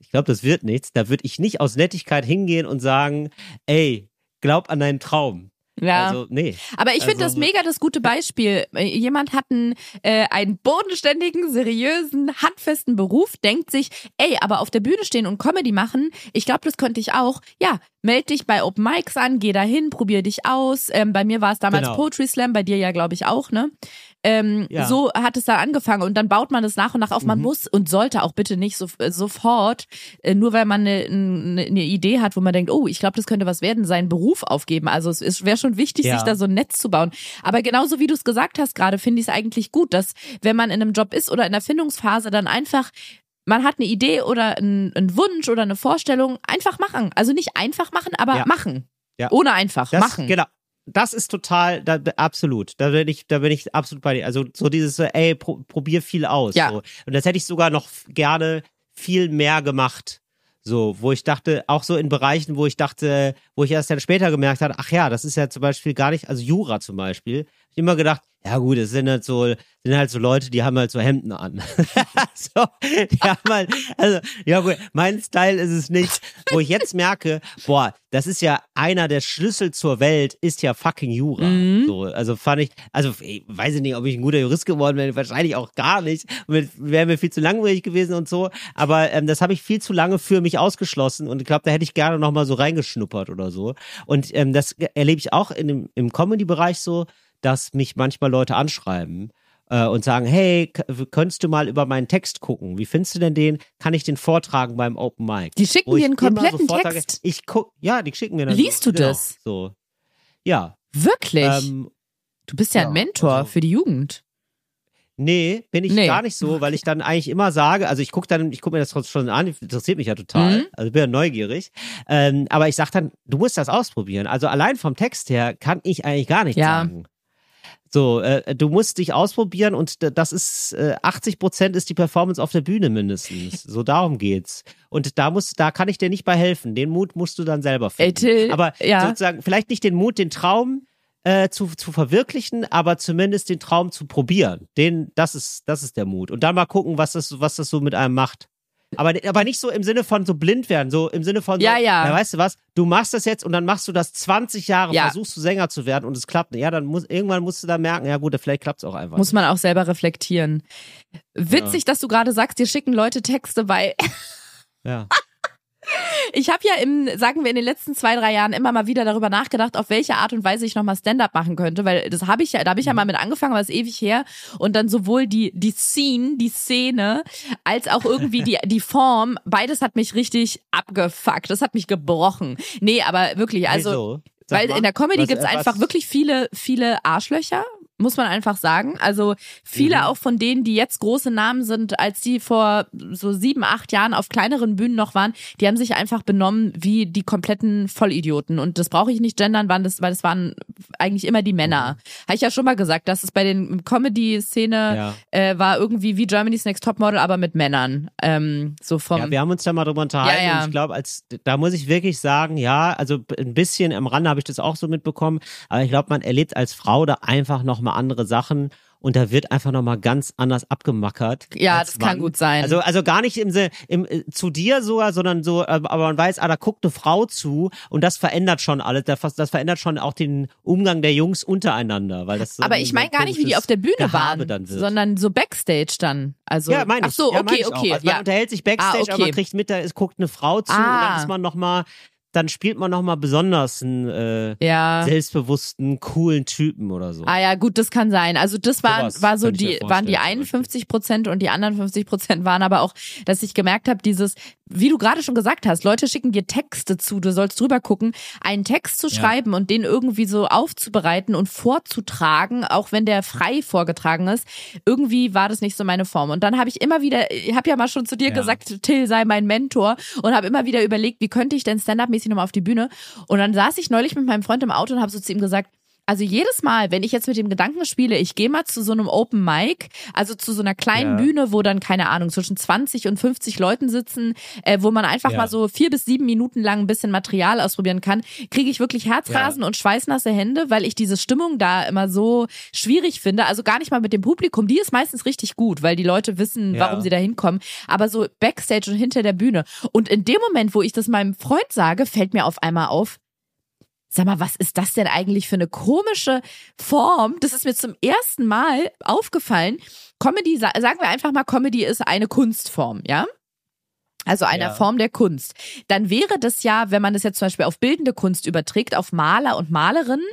ich glaube, das wird nichts, da würde ich nicht aus Nettigkeit hingehen und sagen, ey, glaub an deinen Traum. Ja. Also, nee. Aber ich finde Also- das mega das gute Beispiel. Äh, Jemand hat einen, äh, einen bodenständigen, seriösen, handfesten Beruf, denkt sich, ey, aber auf der Bühne stehen und Comedy machen, ich glaube, das könnte ich auch. Ja, meld dich bei Open Mics an, geh dahin, probier dich aus. Ähm, bei mir war es damals Genau. Poetry Slam, bei dir ja, glaube ich, auch, ne? Ähm, Ja. So hat es da angefangen und dann baut man es nach und nach auf. Man Mhm. muss und sollte auch bitte nicht so, äh, sofort, äh, nur weil man eine, eine, eine Idee hat, wo man denkt, oh, ich glaube, das könnte was werden, seinen Beruf aufgeben. Also es wäre schon wichtig, Ja. sich da so ein Netz zu bauen. Aber genauso wie du es gesagt hast gerade, finde ich es eigentlich gut, dass wenn man in einem Job ist oder in der Findungsphase, dann einfach man hat eine Idee oder einen, einen Wunsch oder eine Vorstellung, einfach machen. Also nicht einfach machen, aber Ja. machen. Ja. Ohne einfach Das, machen. Genau. Das ist total, da, absolut. Da bin ich, da bin ich absolut bei dir. Also so dieses, ey, pro, probier viel aus. Ja. So. Und das hätte ich sogar noch gerne viel mehr gemacht. So, wo ich dachte, auch so in Bereichen, wo ich dachte, wo ich erst dann später gemerkt habe, ach ja, das ist ja zum Beispiel gar nicht, also Jura zum Beispiel, ich immer gedacht, ja gut, es sind halt so, sind halt so Leute, die haben halt so Hemden an. [laughs] so, die haben halt, also, ja gut, mein Style ist es nicht, wo ich jetzt merke, boah, das ist ja einer der Schlüssel zur Welt, ist ja fucking Jura. Mhm. So, also fand ich, also ich weiß ich nicht, ob ich ein guter Jurist geworden wäre, wahrscheinlich auch gar nicht. Wäre mir viel zu langweilig gewesen und so. Aber ähm, das habe ich viel zu lange für mich ausgeschlossen und ich glaube, da hätte ich gerne nochmal so reingeschnuppert oder so. Und ähm, das erlebe ich auch in dem, im Comedy-Bereich so, dass mich manchmal Leute anschreiben äh, und sagen, hey, könntest du mal über meinen Text gucken? Wie findest du denn den? Kann ich den vortragen beim Open Mic? Die schicken Wo dir einen kompletten sage, Text. ich guck, ja, die schicken mir dann. Liest so, du genau, das? So. Ja. Wirklich? Ähm, du bist ja, ja, ein Mentor also- für die Jugend. Nee, bin ich Nee. gar nicht so, weil ich dann eigentlich immer sage, also ich gucke dann, ich gucke mir das trotzdem schon an, interessiert mich ja total, Mhm. also bin ja neugierig, ähm, aber ich sag dann, du musst das ausprobieren. Also allein vom Text her kann ich eigentlich gar nichts Ja. sagen. So, äh, du musst dich ausprobieren und das ist äh, 80 Prozent ist die Performance auf der Bühne mindestens. So darum geht's. Und da muss, da kann ich dir nicht bei helfen. Den Mut musst du dann selber Ey, finden. Till, aber ja. sozusagen vielleicht nicht den Mut, den Traum äh, zu, zu verwirklichen, aber zumindest den Traum zu probieren. Den, das ist, das ist der Mut. Und dann mal gucken, was das, was das so mit einem macht. Aber, aber nicht so im Sinne von so blind werden, so im Sinne von, so, Ja, ja. weißt du was, du machst das jetzt und dann machst du das 20 Jahre, Ja. versuchst du Sänger zu werden und es klappt nicht. Ja, dann muss, irgendwann musst du dann merken, ja gut, vielleicht klappt es auch einfach. Muss man auch selber reflektieren. Witzig, dass du gerade sagst, dir schicken Leute Texte, weil ja. [laughs] ich habe ja im, sagen wir, in den letzten zwei, drei Jahren immer mal wieder darüber nachgedacht, auf welche Art und Weise ich nochmal Stand-up machen könnte, weil das habe ich ja, da habe ich ja mal mit angefangen, aber ist ewig her. Und dann sowohl die, die Scene, die Szene, als auch irgendwie die, die Form, beides hat mich richtig abgefuckt. Das hat mich gebrochen. Nee, aber wirklich, also. Wieso? Sag Weil mal, in der Comedy was- gibt's einfach wirklich viele, viele Arschlöcher, muss man einfach sagen. Also viele Mhm. auch von denen, die jetzt große Namen sind, als die vor so sieben, acht Jahren auf kleineren Bühnen noch waren, die haben sich einfach benommen wie die kompletten Vollidioten. Und das brauche ich nicht gendern, waren das, weil das waren eigentlich immer die Männer. Habe ich ja schon mal gesagt, dass es bei den Comedy-Szene Ja. äh, war irgendwie wie Germany's Next Topmodel, aber mit Männern. Ähm, so vom Ja, wir haben uns da mal drüber unterhalten Ja, ja. und ich glaube, als da muss ich wirklich sagen, ja, also ein bisschen am Rande habe ich das auch so mitbekommen, aber ich glaube, man erlebt als Frau da einfach noch mal andere Sachen und da wird einfach noch mal ganz anders abgemackert. Ja, das kann Mann. gut sein. Also also gar nicht im im, äh, zu dir sogar, sondern so, äh, aber man weiß, ah, da guckt eine Frau zu und das verändert schon alles. Das, verändert schon auch den Umgang der Jungs untereinander, weil das so aber ich meine ein gar nicht, wie die auf der Bühne Gehabe waren, sondern so Backstage dann. Also Ja, meine ich. Ach so, ja, okay, okay. Also man ja. unterhält sich Backstage, Ah, okay. aber man kriegt mit, da ist, guckt eine Frau zu und Ah. dann ist man noch mal, dann spielt man noch mal besonders einen äh, ja. selbstbewussten, coolen Typen oder so. Ah ja, gut, das kann sein. Also das waren, Sowas war so die, waren die vorstellen, zum 51 Prozent und die anderen 50 Prozent waren aber auch, dass ich gemerkt habe, dieses, wie du gerade schon gesagt hast, Leute schicken dir Texte zu, du sollst drüber gucken, einen Text zu Ja. schreiben und den irgendwie so aufzubereiten und vorzutragen, auch wenn der frei vorgetragen ist. Irgendwie war das nicht so meine Form. Und dann habe ich immer wieder, ich habe ja mal schon zu dir Ja. gesagt, Till sei mein Mentor und habe immer wieder überlegt, wie könnte ich denn stand-up-mäßig nochmal auf die Bühne? Und dann saß ich neulich mit meinem Freund im Auto und habe so zu ihm gesagt, also jedes Mal, wenn ich jetzt mit dem Gedanken spiele, ich gehe mal zu so einem Open Mic, also zu so einer kleinen Ja. Bühne, wo dann, keine Ahnung, zwischen 20 und 50 Leuten sitzen, äh, wo man einfach Ja. mal so vier bis sieben Minuten lang ein bisschen Material ausprobieren kann, kriege ich wirklich Herzrasen und schweißnasse Hände, weil ich diese Stimmung da immer so schwierig finde. Also gar nicht mal mit dem Publikum, die ist meistens richtig gut, weil die Leute wissen, Ja. warum sie da hinkommen, aber so Backstage und hinter der Bühne. Und in dem Moment, wo ich das meinem Freund sage, fällt mir auf einmal auf, Sag mal, was ist das denn eigentlich für eine komische Form? Das ist mir zum ersten Mal aufgefallen. Comedy, sa- sagen wir einfach mal, Comedy ist eine Kunstform, ja? Also einer Ja. Form der Kunst. Dann wäre das ja, wenn man das jetzt zum Beispiel auf bildende Kunst überträgt, auf Maler und Malerinnen,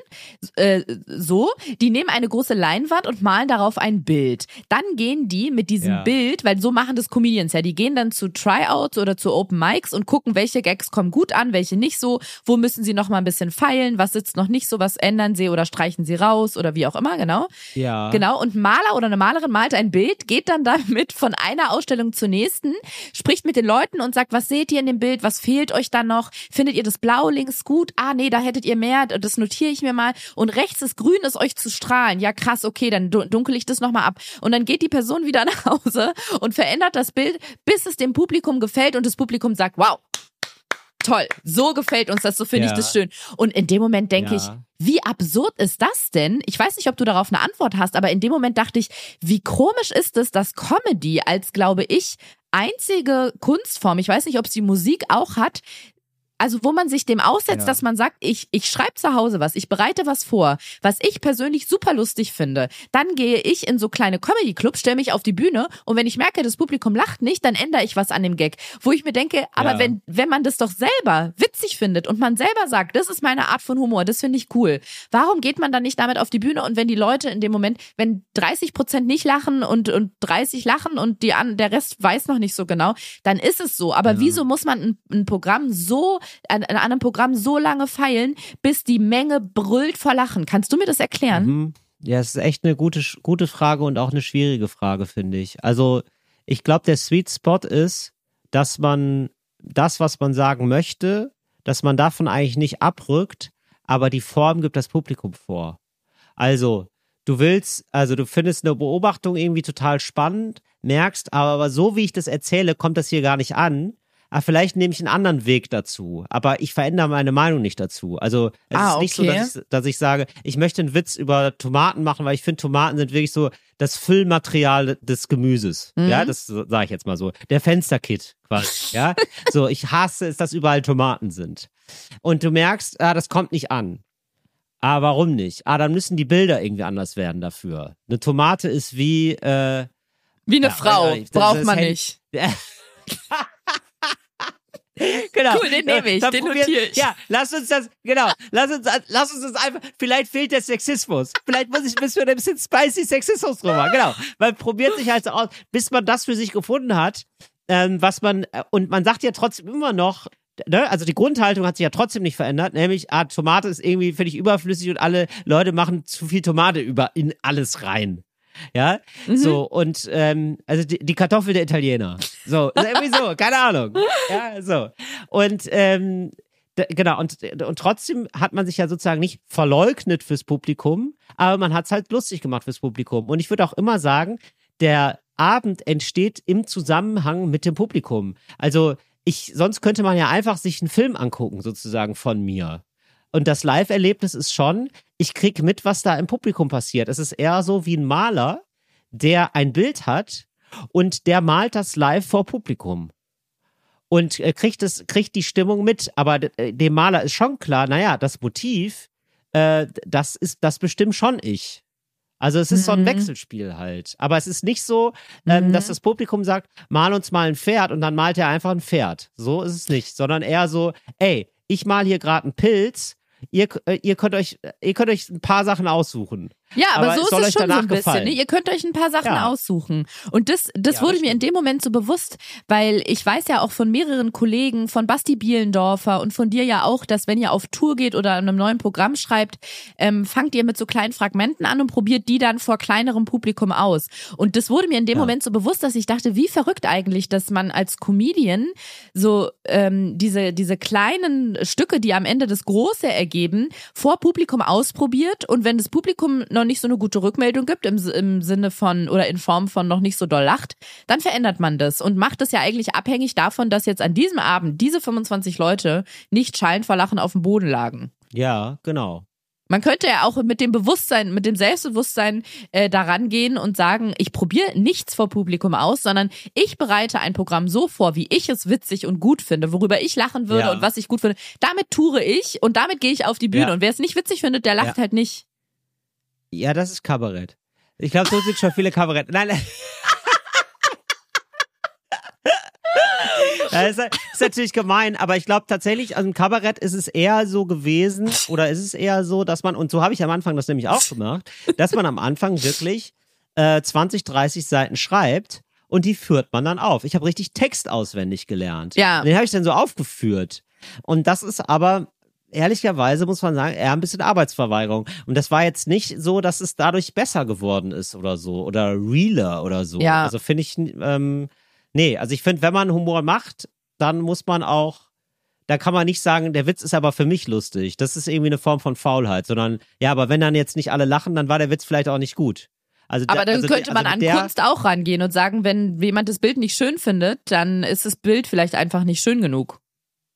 äh, so, die nehmen eine große Leinwand und malen darauf ein Bild. Dann gehen die mit diesem Ja. Bild, weil so machen das Comedians ja, die gehen dann zu Tryouts oder zu Open Mics und gucken, welche Gags kommen gut an, welche nicht so, wo müssen sie noch mal ein bisschen feilen, was sitzt noch nicht so, was ändern sie oder streichen sie raus oder wie auch immer, genau. Ja. Genau, und Maler oder eine Malerin malt ein Bild, geht dann damit von einer Ausstellung zur nächsten, spricht mit den Leuten und sagt, was seht ihr in dem Bild, was fehlt euch da noch? Findet ihr das Blau links gut? Ah, nee, da hättet ihr mehr, das notiere ich mir mal. Und rechts ist grün, ist euch zu strahlen. Ja, krass, okay, dann dun- dunkel ich das nochmal ab. Und dann geht die Person [laughs] wieder nach Hause und verändert das Bild, bis es dem Publikum gefällt und das Publikum sagt, wow, toll, so gefällt uns das, so finde Ja. ich das schön. Und in dem Moment denke Ja. ich, wie absurd ist das denn? Ich weiß nicht, ob du darauf eine Antwort hast, aber in dem Moment dachte ich, wie komisch ist es, dass Comedy als, glaube ich, einzige Kunstform, ich weiß nicht, ob es die Musik auch hat, also wo man sich dem aussetzt, Ja. dass man sagt, ich, ich schreibe zu Hause was, ich bereite was vor, was ich persönlich super lustig finde. Dann gehe ich in so kleine Comedy-Clubs, stelle mich auf die Bühne und wenn ich merke, das Publikum lacht nicht, dann ändere ich was an dem Gag. Wo ich mir denke, aber Ja. wenn, wenn man das doch selber witzig findet und man selber sagt, das ist meine Art von Humor, das finde ich cool. Warum geht man dann nicht damit auf die Bühne und wenn die Leute in dem Moment, wenn 30 Prozent nicht lachen und, und 30 lachen und die an, der Rest weiß noch nicht so genau, dann ist es so. Aber wieso muss man ein, ein Programm so, an, an einem Programm so lange feilen, bis die Menge brüllt vor Lachen? Kannst du mir das erklären? Mhm. Ja, es ist echt eine gute, gute Frage und auch eine schwierige Frage, finde ich. Also, ich glaube, der Sweet Spot ist, dass man das, was man sagen möchte, dass man davon eigentlich nicht abrückt, aber die Form gibt das Publikum vor. Also, du willst, also du findest eine Beobachtung irgendwie total spannend, merkst, aber, aber so wie ich das erzähle, kommt das hier gar nicht an. Ah, vielleicht nehme ich einen anderen Weg dazu, aber ich verändere meine Meinung nicht dazu. Also es Ah, ist nicht okay. so, dass ich, dass ich sage, ich möchte einen Witz über Tomaten machen, weil ich finde, Tomaten sind wirklich so das Füllmaterial des Gemüses. Mhm. Ja, das sage ich jetzt mal so. Der Fensterkit quasi. [laughs] Ja, so ich hasse es, dass überall Tomaten sind. Und du merkst, ah, das kommt nicht an. Ah, warum nicht? Ah, dann müssen die Bilder irgendwie anders werden dafür. Eine Tomate ist wie äh, Wie eine Ja, Frau, äh, braucht man Hand- nicht. [laughs] [laughs] genau. Cool, den nehme ich, den notiere ich. Ja, lass uns das, genau, lass uns, lass uns das einfach, vielleicht fehlt der Sexismus. Vielleicht muss ich, müssen wir ein bisschen spicy Sexismus drüber, genau. Man probiert sich halt so aus, bis man das für sich gefunden hat, ähm, was man, äh, und man sagt ja trotzdem immer noch, Ne? Also die Grundhaltung hat sich ja trotzdem nicht verändert, nämlich ah, Tomate ist irgendwie völlig überflüssig und alle Leute machen zu viel Tomate über in alles rein. Ja, Mhm. so und ähm, also die, die Kartoffel der Italiener. So, irgendwie so, [laughs] keine Ahnung. Ja, so. Und ähm, genau, und, und trotzdem hat man sich ja sozusagen nicht verleugnet fürs Publikum, aber man hat es halt lustig gemacht fürs Publikum. Und ich würde auch immer sagen, der Abend entsteht im Zusammenhang mit dem Publikum. Also ich, sonst könnte man ja einfach sich einen Film angucken, sozusagen von mir. Und das Live-Erlebnis ist schon, ich krieg mit, was da im Publikum passiert. Es ist eher so wie ein Maler, der ein Bild hat und der malt das live vor Publikum. Und äh, kriegt, es, kriegt die Stimmung mit. Aber äh, dem Maler ist schon klar, naja, das Motiv, äh, das ist, das bestimmt schon ich. Also es ist so ein Mhm. Wechselspiel halt. Aber es ist nicht so, ähm, Mhm. dass das Publikum sagt, mal uns mal ein Pferd und dann malt er einfach ein Pferd. So ist es nicht, sondern eher so, ey, ich mal hier gerade einen Pilz, ihr, äh, ihr könnt euch, ihr könnt euch ein paar Sachen aussuchen. Ja, aber, Aber so ist es schon so ein bisschen. Ne? Ihr könnt euch ein paar Sachen Ja. aussuchen. Und das, das Ja, wurde das mir in dem Moment so bewusst, weil ich weiß ja auch von mehreren Kollegen, von Basti Bielendorfer und von dir ja auch, dass wenn ihr auf Tour geht oder an einem neuen Programm schreibt, ähm, fangt ihr mit so kleinen Fragmenten an und probiert die dann vor kleinerem Publikum aus. Und das wurde mir in dem Ja. Moment so bewusst, dass ich dachte, wie verrückt eigentlich, dass man als Comedian so ähm, diese, diese kleinen Stücke, die am Ende das Große ergeben, vor Publikum ausprobiert und wenn das Publikum noch nicht so eine gute Rückmeldung gibt, im, im Sinne von oder in Form von noch nicht so doll lacht, dann verändert man das und macht es ja eigentlich abhängig davon, dass jetzt an diesem Abend diese 25 Leute nicht schallend vor Lachen auf dem Boden lagen. Ja, genau. Man könnte ja auch mit dem Bewusstsein, mit dem Selbstbewusstsein äh, daran gehen und sagen, ich probiere nichts vor Publikum aus, sondern ich bereite ein Programm so vor, wie ich es witzig und gut finde, worüber ich lachen würde Ja. und was ich gut finde. Damit toure ich und damit gehe ich auf die Bühne. Ja. Und wer es nicht witzig findet, der lacht Ja. halt nicht. Ja, das ist Kabarett. Ich glaube, so sind schon viele Kabarett. Nein, nein. Das ist, ist natürlich gemein, aber ich glaube tatsächlich, also im Kabarett ist es eher so gewesen, oder ist es eher so, dass man, und so habe ich am Anfang das nämlich auch gemacht, dass man am Anfang wirklich äh, 20, 30 Seiten schreibt und die führt man dann auf. Ich habe richtig Text auswendig gelernt. Ja. Und den habe ich dann so aufgeführt. Und das ist aber ehrlicherweise muss man sagen, eher ein bisschen Arbeitsverweigerung. Und das war jetzt nicht so, dass es dadurch besser geworden ist oder so oder realer oder so. Ja. Also finde ich, ähm, nee, also ich finde, wenn man Humor macht, dann muss man auch, da kann man nicht sagen, der Witz ist aber für mich lustig. Das ist irgendwie eine Form von Faulheit, sondern ja, aber wenn dann jetzt nicht alle lachen, dann war der Witz vielleicht auch nicht gut. Also, Aber dann also, könnte man also an der, Kunst auch rangehen und sagen, wenn jemand das Bild nicht schön findet, dann ist das Bild vielleicht einfach nicht schön genug.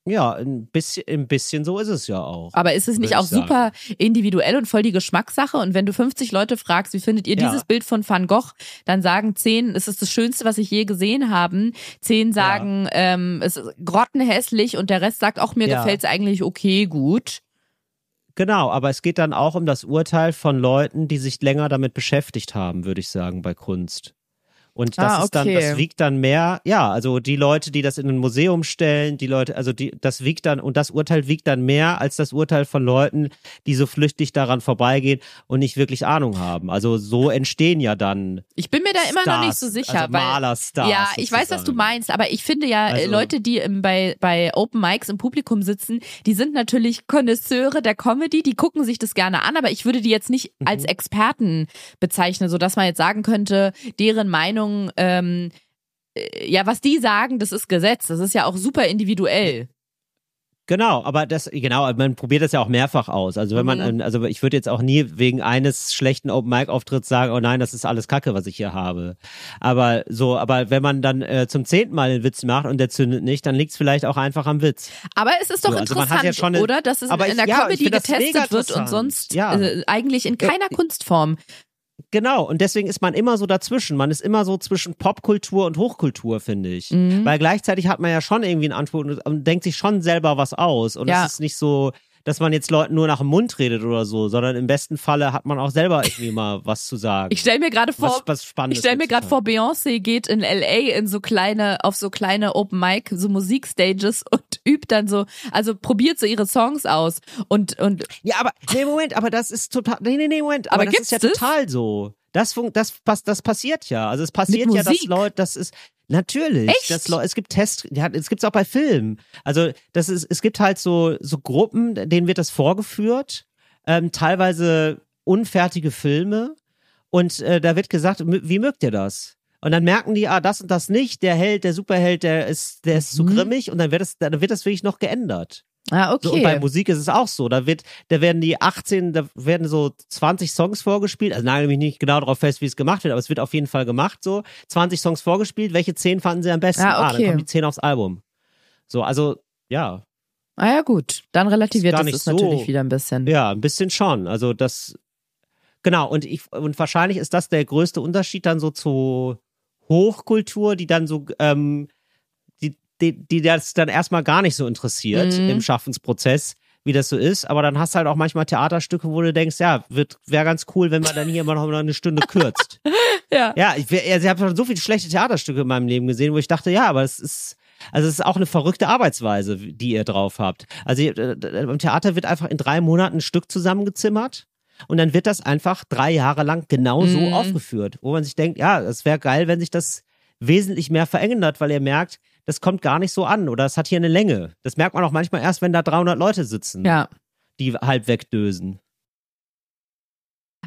Ja, ein bisschen, ein bisschen so ist es ja auch. Aber ist es nicht auch sagen. super individuell und voll die Geschmackssache? Und wenn du 50 Leute fragst, wie findet ihr Ja. dieses Bild von Van Gogh, dann sagen 10, es ist das Schönste, was ich je gesehen habe. 10 sagen, ähm, es ist grottenhässlich und der Rest sagt, auch mir Ja. gefällt's eigentlich okay, gut. Genau, aber es geht dann auch um das Urteil von Leuten, die sich länger damit beschäftigt haben, würde ich sagen, bei Kunst. Und das Ah, ist dann, okay. das wiegt dann mehr, ja, also die Leute, die das in ein Museum stellen, die Leute, also die, das wiegt dann, und das Urteil wiegt dann mehr als das Urteil von Leuten, die so flüchtig daran vorbeigehen und nicht wirklich Ahnung haben. Also so entstehen ja dann Ich bin mir da immer noch nicht so Stars, sicher, also weil Malerstars ja, ich weiß, was du meinst, aber ich finde ja äh, Also- Leute, die im, bei bei Open Mics im Publikum sitzen, die sind natürlich Konnoisseure der Comedy, die gucken sich das gerne an, aber ich würde die jetzt nicht Mhm. als Experten bezeichnen, so dass man jetzt sagen könnte, deren Meinung ähm, äh, ja, was die sagen, das ist Gesetz. Das ist ja auch super individuell. Genau, aber das, genau, man probiert das ja auch mehrfach aus. Also wenn man, Mhm. ähm, also ich würde jetzt auch nie wegen eines schlechten Open Mic Auftritts sagen, oh nein, das ist alles Kacke, was ich hier habe. Aber so, aber wenn man dann äh, zum zehnten Mal einen Witz macht und der zündet nicht, dann liegt es vielleicht auch einfach am Witz. Aber es ist doch So, also interessant, ja eine- oder? Dass es Aber in ich- der ich Comedy getestet wird und sonst Ja. äh, eigentlich in Ja, keiner ich- Kunstform. Genau, und deswegen ist man immer so dazwischen. Man ist immer so zwischen Popkultur und Hochkultur, finde ich. Mhm. Weil gleichzeitig hat man ja schon irgendwie einen Anspruch und, denkt sich schon selber was aus. Und Ja. es ist nicht so, dass man jetzt Leuten nur nach dem Mund redet oder so, sondern im besten Falle hat man auch selber irgendwie mal [laughs] was zu sagen. Ich stelle mir gerade vor, was, was Ich stelle mir gerade vor, Beyoncé geht in LA in so kleine, auf so kleine Open Mic, so Musikstages und übt dann so, also probiert so ihre Songs aus und, und Ja, aber, nee, Moment, aber das ist total, nee, nee, nee, Moment, aber, Aber das ist ja das? total so. Das, das, das, das passiert ja. Also es passiert ja, dass? Leute, das ist, natürlich, Echt? Leute, es gibt Tests, ja, es gibt's auch bei Filmen. Also das ist, es gibt halt so, so Gruppen, denen wird das vorgeführt, ähm, teilweise unfertige Filme und äh, da wird gesagt, "M- wie mögt ihr das? Und dann merken die, ah, das und das nicht, der Held, der Superheld, der ist, der ist zu Mhm. grimmig und dann wird das, dann wird das wirklich noch geändert. ah, So, und bei okay. Musik ist es auch so. Da wird, da werden die 18, da werden so 20 Songs vorgespielt. Also nagel mich nicht genau darauf fest, wie es gemacht wird, aber es wird auf jeden Fall gemacht so. 20 Songs vorgespielt. Welche 10 fanden sie am besten? Ah, Ah, dann okay. kommen die 10 aufs Album. So, also, ja. Ah ja, gut. Dann relativiert das so- natürlich wieder ein bisschen. Ja, ein bisschen schon. Also das, genau. Und ich, und wahrscheinlich ist das der größte Unterschied dann so zu Hochkultur, die dann so, ähm, die, die, die das dann erstmal gar nicht so interessiert Mhm. im Schaffensprozess, wie das so ist. Aber dann hast du halt auch manchmal Theaterstücke, wo du denkst, ja, wird, wäre ganz cool, wenn man dann hier immer noch eine Stunde kürzt. [laughs] Ja. Ja, ich, also ich habe schon so viele schlechte Theaterstücke in meinem Leben gesehen, wo ich dachte, ja, aber es ist, also es ist auch eine verrückte Arbeitsweise, die ihr drauf habt. Also ihr- äh, im Theater wird einfach in drei Monaten ein Stück zusammengezimmert und dann wird das einfach drei Jahre lang genau so Mhm. aufgeführt, wo man sich denkt, ja, es wäre geil, wenn sich das wesentlich mehr verändert, weil ihr merkt, das kommt gar nicht so an oder es hat hier eine Länge. Das merkt man auch manchmal erst, wenn da 300 Leute sitzen, Ja. die halb wegdösen.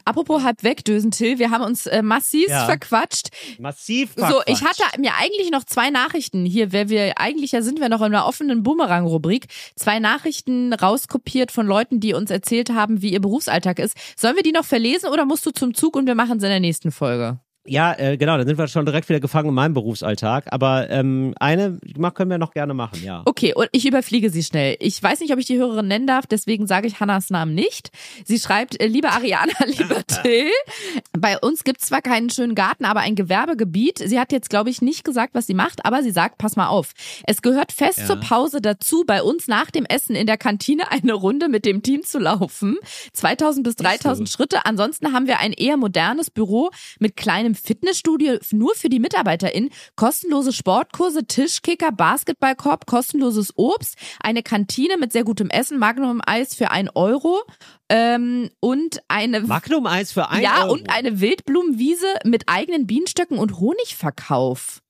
Apropos halb wegdösen, Till, wir haben uns äh, massiv Ja. verquatscht. Massiv So, ich verquatscht. hatte mir eigentlich noch zwei Nachrichten hier, wer wir eigentlich ja sind wir noch in einer offenen Bumerang-Rubrik. Zwei Nachrichten rauskopiert von Leuten, die uns erzählt haben, wie ihr Berufsalltag ist. Sollen wir die noch verlesen oder musst du zum Zug und wir machen es in der nächsten Folge? Ja, äh, genau, dann sind wir schon direkt wieder gefangen in meinem Berufsalltag. Aber ähm, eine können wir noch gerne machen, ja. Okay, und ich überfliege sie schnell. Ich weiß nicht, ob ich die Hörerin nennen darf, deswegen sage ich Hannas Namen nicht. Sie schreibt, äh, liebe Ariana, [laughs] lieber [laughs] Till, bei uns gibt's zwar keinen schönen Garten, aber ein Gewerbegebiet. Sie hat jetzt, glaube ich, nicht gesagt, was sie macht, aber sie sagt, pass mal auf. Es gehört fest Ja. zur Pause dazu, bei uns nach dem Essen in der Kantine [laughs] eine Runde mit dem Team zu laufen. 2000 bis 3000 Schritte. Ansonsten haben wir ein eher modernes Büro mit kleinem Fitnessstudio nur für die MitarbeiterInnen, kostenlose Sportkurse, Tischkicker, Basketballkorb, kostenloses Obst, eine Kantine mit sehr gutem Essen, Magnum-Eis für ein Euro ähm, und eine [laughs] Magnum-Eis für ein ja Euro. und eine Wildblumenwiese mit eigenen Bienenstöcken und Honigverkauf.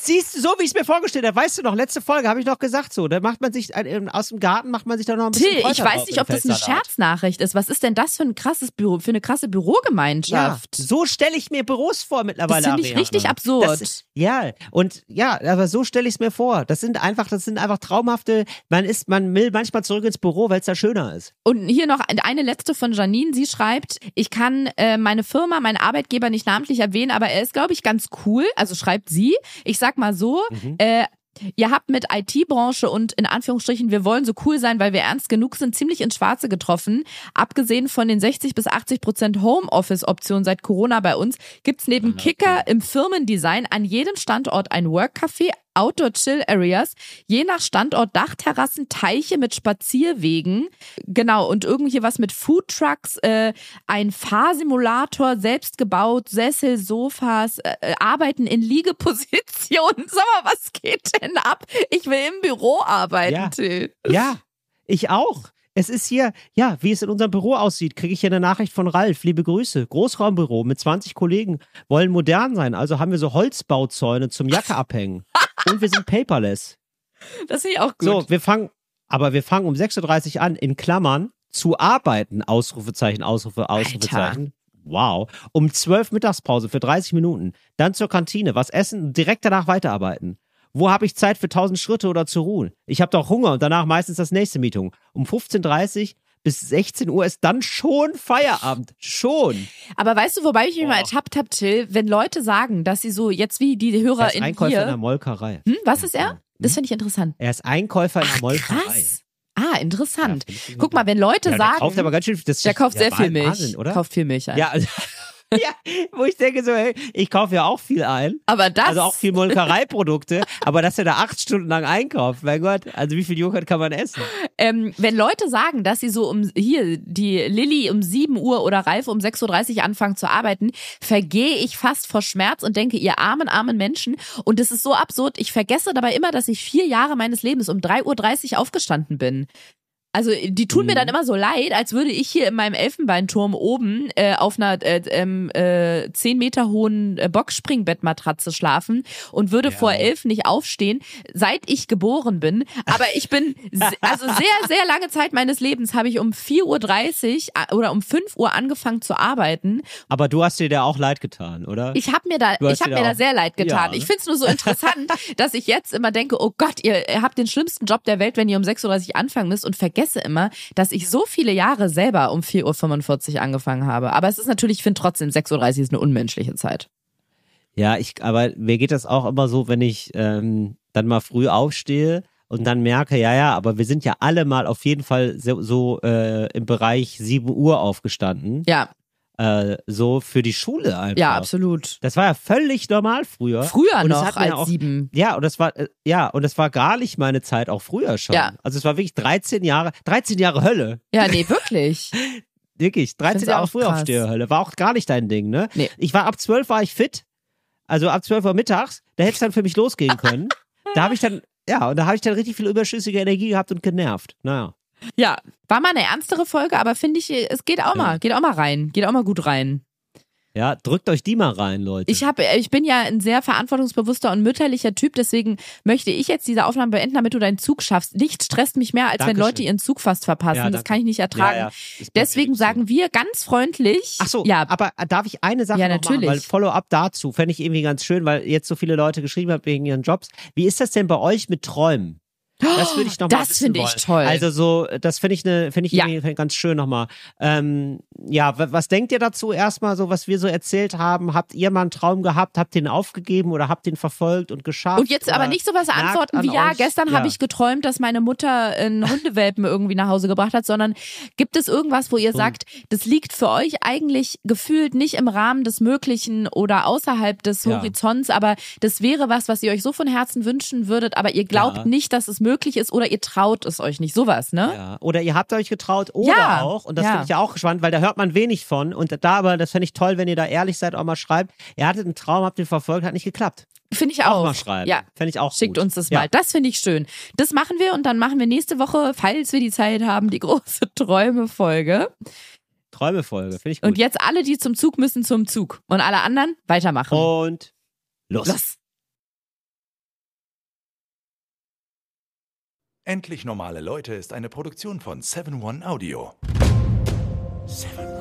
Siehst du, so wie ich es mir vorgestellt habe, weißt du noch, letzte Folge habe ich noch gesagt so, da macht man sich, äh, aus dem Garten macht man sich da noch ein bisschen Till, ich weiß nicht, ob das eine. Scherznachricht ist. Was ist denn das für ein krasses Büro, für eine krasse Ja, Bürogemeinschaft? so stelle ich mir Büros vor mittlerweile. Das finde ich richtig absurd. Das, ja, und ja, aber so stelle ich es mir vor. Das sind einfach, das sind einfach traumhafte, man ist, man will manchmal zurück ins Büro, weil es da schöner ist. Und hier noch eine letzte von Janine. Sie schreibt, ich kann äh, meine Firma, meinen Arbeitgeber nicht namentlich erwähnen, aber er ist, glaube ich, ganz cool. Also schreibt sie. Ich sag mal so, äh, Ihr habt mit IT-Branche und in Anführungsstrichen, wir wollen so cool sein, weil wir ernst genug sind, ziemlich ins Schwarze getroffen. Abgesehen von den 60 bis 80 Prozent Homeoffice-Optionen seit Corona bei uns, gibt's neben Kicker im Firmendesign an jedem Standort ein Workcafé, Outdoor-Chill-Areas, je nach Standort Dachterrassen, Teiche mit Spazierwegen, genau, und irgendwie was mit Foodtrucks, äh, ein Fahrsimulator, selbst gebaut, Sessel, Sofas, äh, äh, Arbeiten in Liegepositionen. [laughs] Sag mal, was geht denn ab? Ich will im Büro arbeiten, Ja. Till. Ja, ich auch. Es ist hier, ja, wie es in unserem Büro aussieht, kriege ich hier eine Nachricht von Ralf. Liebe Grüße. Großraumbüro mit 20 Kollegen wollen modern sein. Also haben wir so Holzbauzäune zum Jacke abhängen. [laughs] Und wir sind paperless. Das finde ich auch gut. So, wir fangen, aber wir fangen um 6.30 Uhr an, in Klammern, zu arbeiten. Ausrufezeichen, Ausrufe, Ausrufezeichen. Wow. Um 12 Mittagspause für 30 Minuten. Dann zur Kantine, was essen, direkt danach weiterarbeiten. Wo habe ich Zeit für 1000 Schritte oder zu ruhen? Ich habe doch Hunger und danach meistens das nächste Meeting. Um 15.30 bis 16 Uhr ist dann schon Feierabend. Schon. Aber weißt du, wobei ich mich mal ertappt habe, Till, wenn Leute sagen, dass sie so, jetzt wie die Hörer Er ist in Einkäufer in der hier. Molkerei. Hm, was ist er? Das finde ich interessant. Er ist Einkäufer in der Ach, Molkerei. krass. Ah, interessant. Ja, Guck mal, wenn Leute Ja, der sagen, kauft aber ganz schön, das der kauft sehr viel Milch. Wahnsinn, oder? Kauft viel Milch ein. Ja, also, [laughs] ja, wo ich denke so, hey, ich kaufe ja auch viel ein. Aber das, Also auch viel Molkereiprodukte, [laughs] aber dass er da acht Stunden lang einkauft, mein Gott, also wie viel Joghurt kann man essen? ähm, wenn Leute sagen, dass sie so um, hier, die Lilly um 7 Uhr oder Ralf um 6.30 Uhr anfangen zu arbeiten, vergehe ich fast vor Schmerz und denke, ihr armen, armen Menschen. Und das ist so absurd. Ich vergesse dabei immer, dass ich vier Jahre meines Lebens um 3.30 Uhr aufgestanden bin. Also die tun mir Mhm. dann immer so leid, als würde ich hier in meinem Elfenbeinturm oben äh, auf einer äh, ähm, äh, 10 Meter hohen äh, Boxspringbettmatratze schlafen und würde vor elf nicht aufstehen, seit ich geboren bin. Aber ich bin, also sehr, sehr lange Zeit meines Lebens habe ich um 4.30 Uhr oder um 5 Uhr angefangen zu arbeiten. Aber du hast dir da auch leid getan, oder? Ich habe mir da, ich habe dir mir da da sehr leid getan. Ja. Ich find's nur so interessant, [laughs] dass ich jetzt immer denke, oh Gott, ihr, habt den schlimmsten Job der Welt, wenn ihr um 6.30 Uhr anfangen müsst und vergesse immer, dass ich so viele Jahre selber um 4.45 Uhr angefangen habe. Aber es ist natürlich, ich finde trotzdem 6.30 Uhr ist eine unmenschliche Zeit. Ja, ich, aber mir geht das auch immer so, wenn ich ähm, dann mal früh aufstehe und dann merke, ja, ja, aber wir sind ja alle mal auf jeden Fall so, so äh, im Bereich 7 Uhr aufgestanden. Ja, Äh, so für die Schule einfach. ja, absolut. Das war ja völlig normal früher. Früher Und noch als auch- sieben. Ja, und das war, äh, ja, und das war gar nicht meine Zeit, auch früher schon. Ja. Also es war wirklich 13 Jahre, 13 Jahre Hölle. Ja, nee, wirklich. [laughs] Wirklich, 13 find's Jahre auch früher krass. Aufsteherhölle. War auch gar nicht dein Ding, ne? Nee. Ich war ab 12 war ich fit. Also ab 12 Uhr mittags, da hätte es dann für mich losgehen [laughs] können. da habe ich dann, ja, und da habe ich dann richtig viel überschüssige Energie gehabt und genervt. Naja. Ja, war mal eine ernstere Folge, aber finde ich, es geht auch mal, geht auch mal rein, geht auch mal gut rein. Ja, drückt euch die mal rein, Leute. Ich habe, ich bin ja ein sehr verantwortungsbewusster und mütterlicher Typ, deswegen möchte ich jetzt diese Aufnahme beenden, damit du deinen Zug schaffst. Nichts stresst mich mehr, als wenn Dankeschön. Leute ihren Zug fast verpassen. Ja, das kann ich nicht ertragen. Ja, ja. Deswegen so. sagen wir ganz freundlich. Ach so, ja, aber darf ich eine Sache Ja, noch natürlich. machen? Weil Follow-up dazu fände ich irgendwie ganz schön, weil jetzt so viele Leute geschrieben haben wegen ihren Jobs. Wie ist das denn bei euch mit Träumen? Das würde ich noch mal Das finde ich toll. Also so, das finde ich eine, finde ich Ja. ganz schön nochmal. Ähm, ja, wa- was denkt ihr dazu erstmal so, was wir so erzählt haben? Habt ihr mal einen Traum gehabt, habt den aufgegeben oder habt den verfolgt und geschafft? Und jetzt aber nicht sowas nagt antworten an wie, ja, euch? gestern Ja. habe ich geträumt, dass meine Mutter einen Hundewelpen irgendwie nach Hause gebracht hat, sondern gibt es irgendwas, wo ihr sagt, das liegt für euch eigentlich gefühlt nicht im Rahmen des Möglichen oder außerhalb des. Horizonts, aber das wäre was, was ihr euch so von Herzen wünschen würdet, aber ihr glaubt nicht, dass es möglich möglich ist oder ihr traut es euch nicht. Sowas, ne? Ja. Oder ihr habt euch getraut oder Ja. auch, und das Ja. finde ich ja auch spannend, weil da hört man wenig von. Und da aber, das fände ich toll, wenn ihr da ehrlich seid, auch mal schreibt, ihr hattet einen Traum, habt den verfolgt, hat nicht geklappt. Finde ich Auch auch. mal schreiben. Ja. Fände ich auch Schickt gut. uns das Ja. mal. Das finde ich schön. Das machen wir und dann machen wir nächste Woche, falls wir die Zeit haben, die große [laughs] Träume-Folge. Träumefolge, finde ich gut. Und jetzt alle, die zum Zug müssen, zum Zug. Und alle anderen weitermachen. Und los. Los. Endlich normale Leute ist eine Produktion von 7-One Audio. 7-One Audio.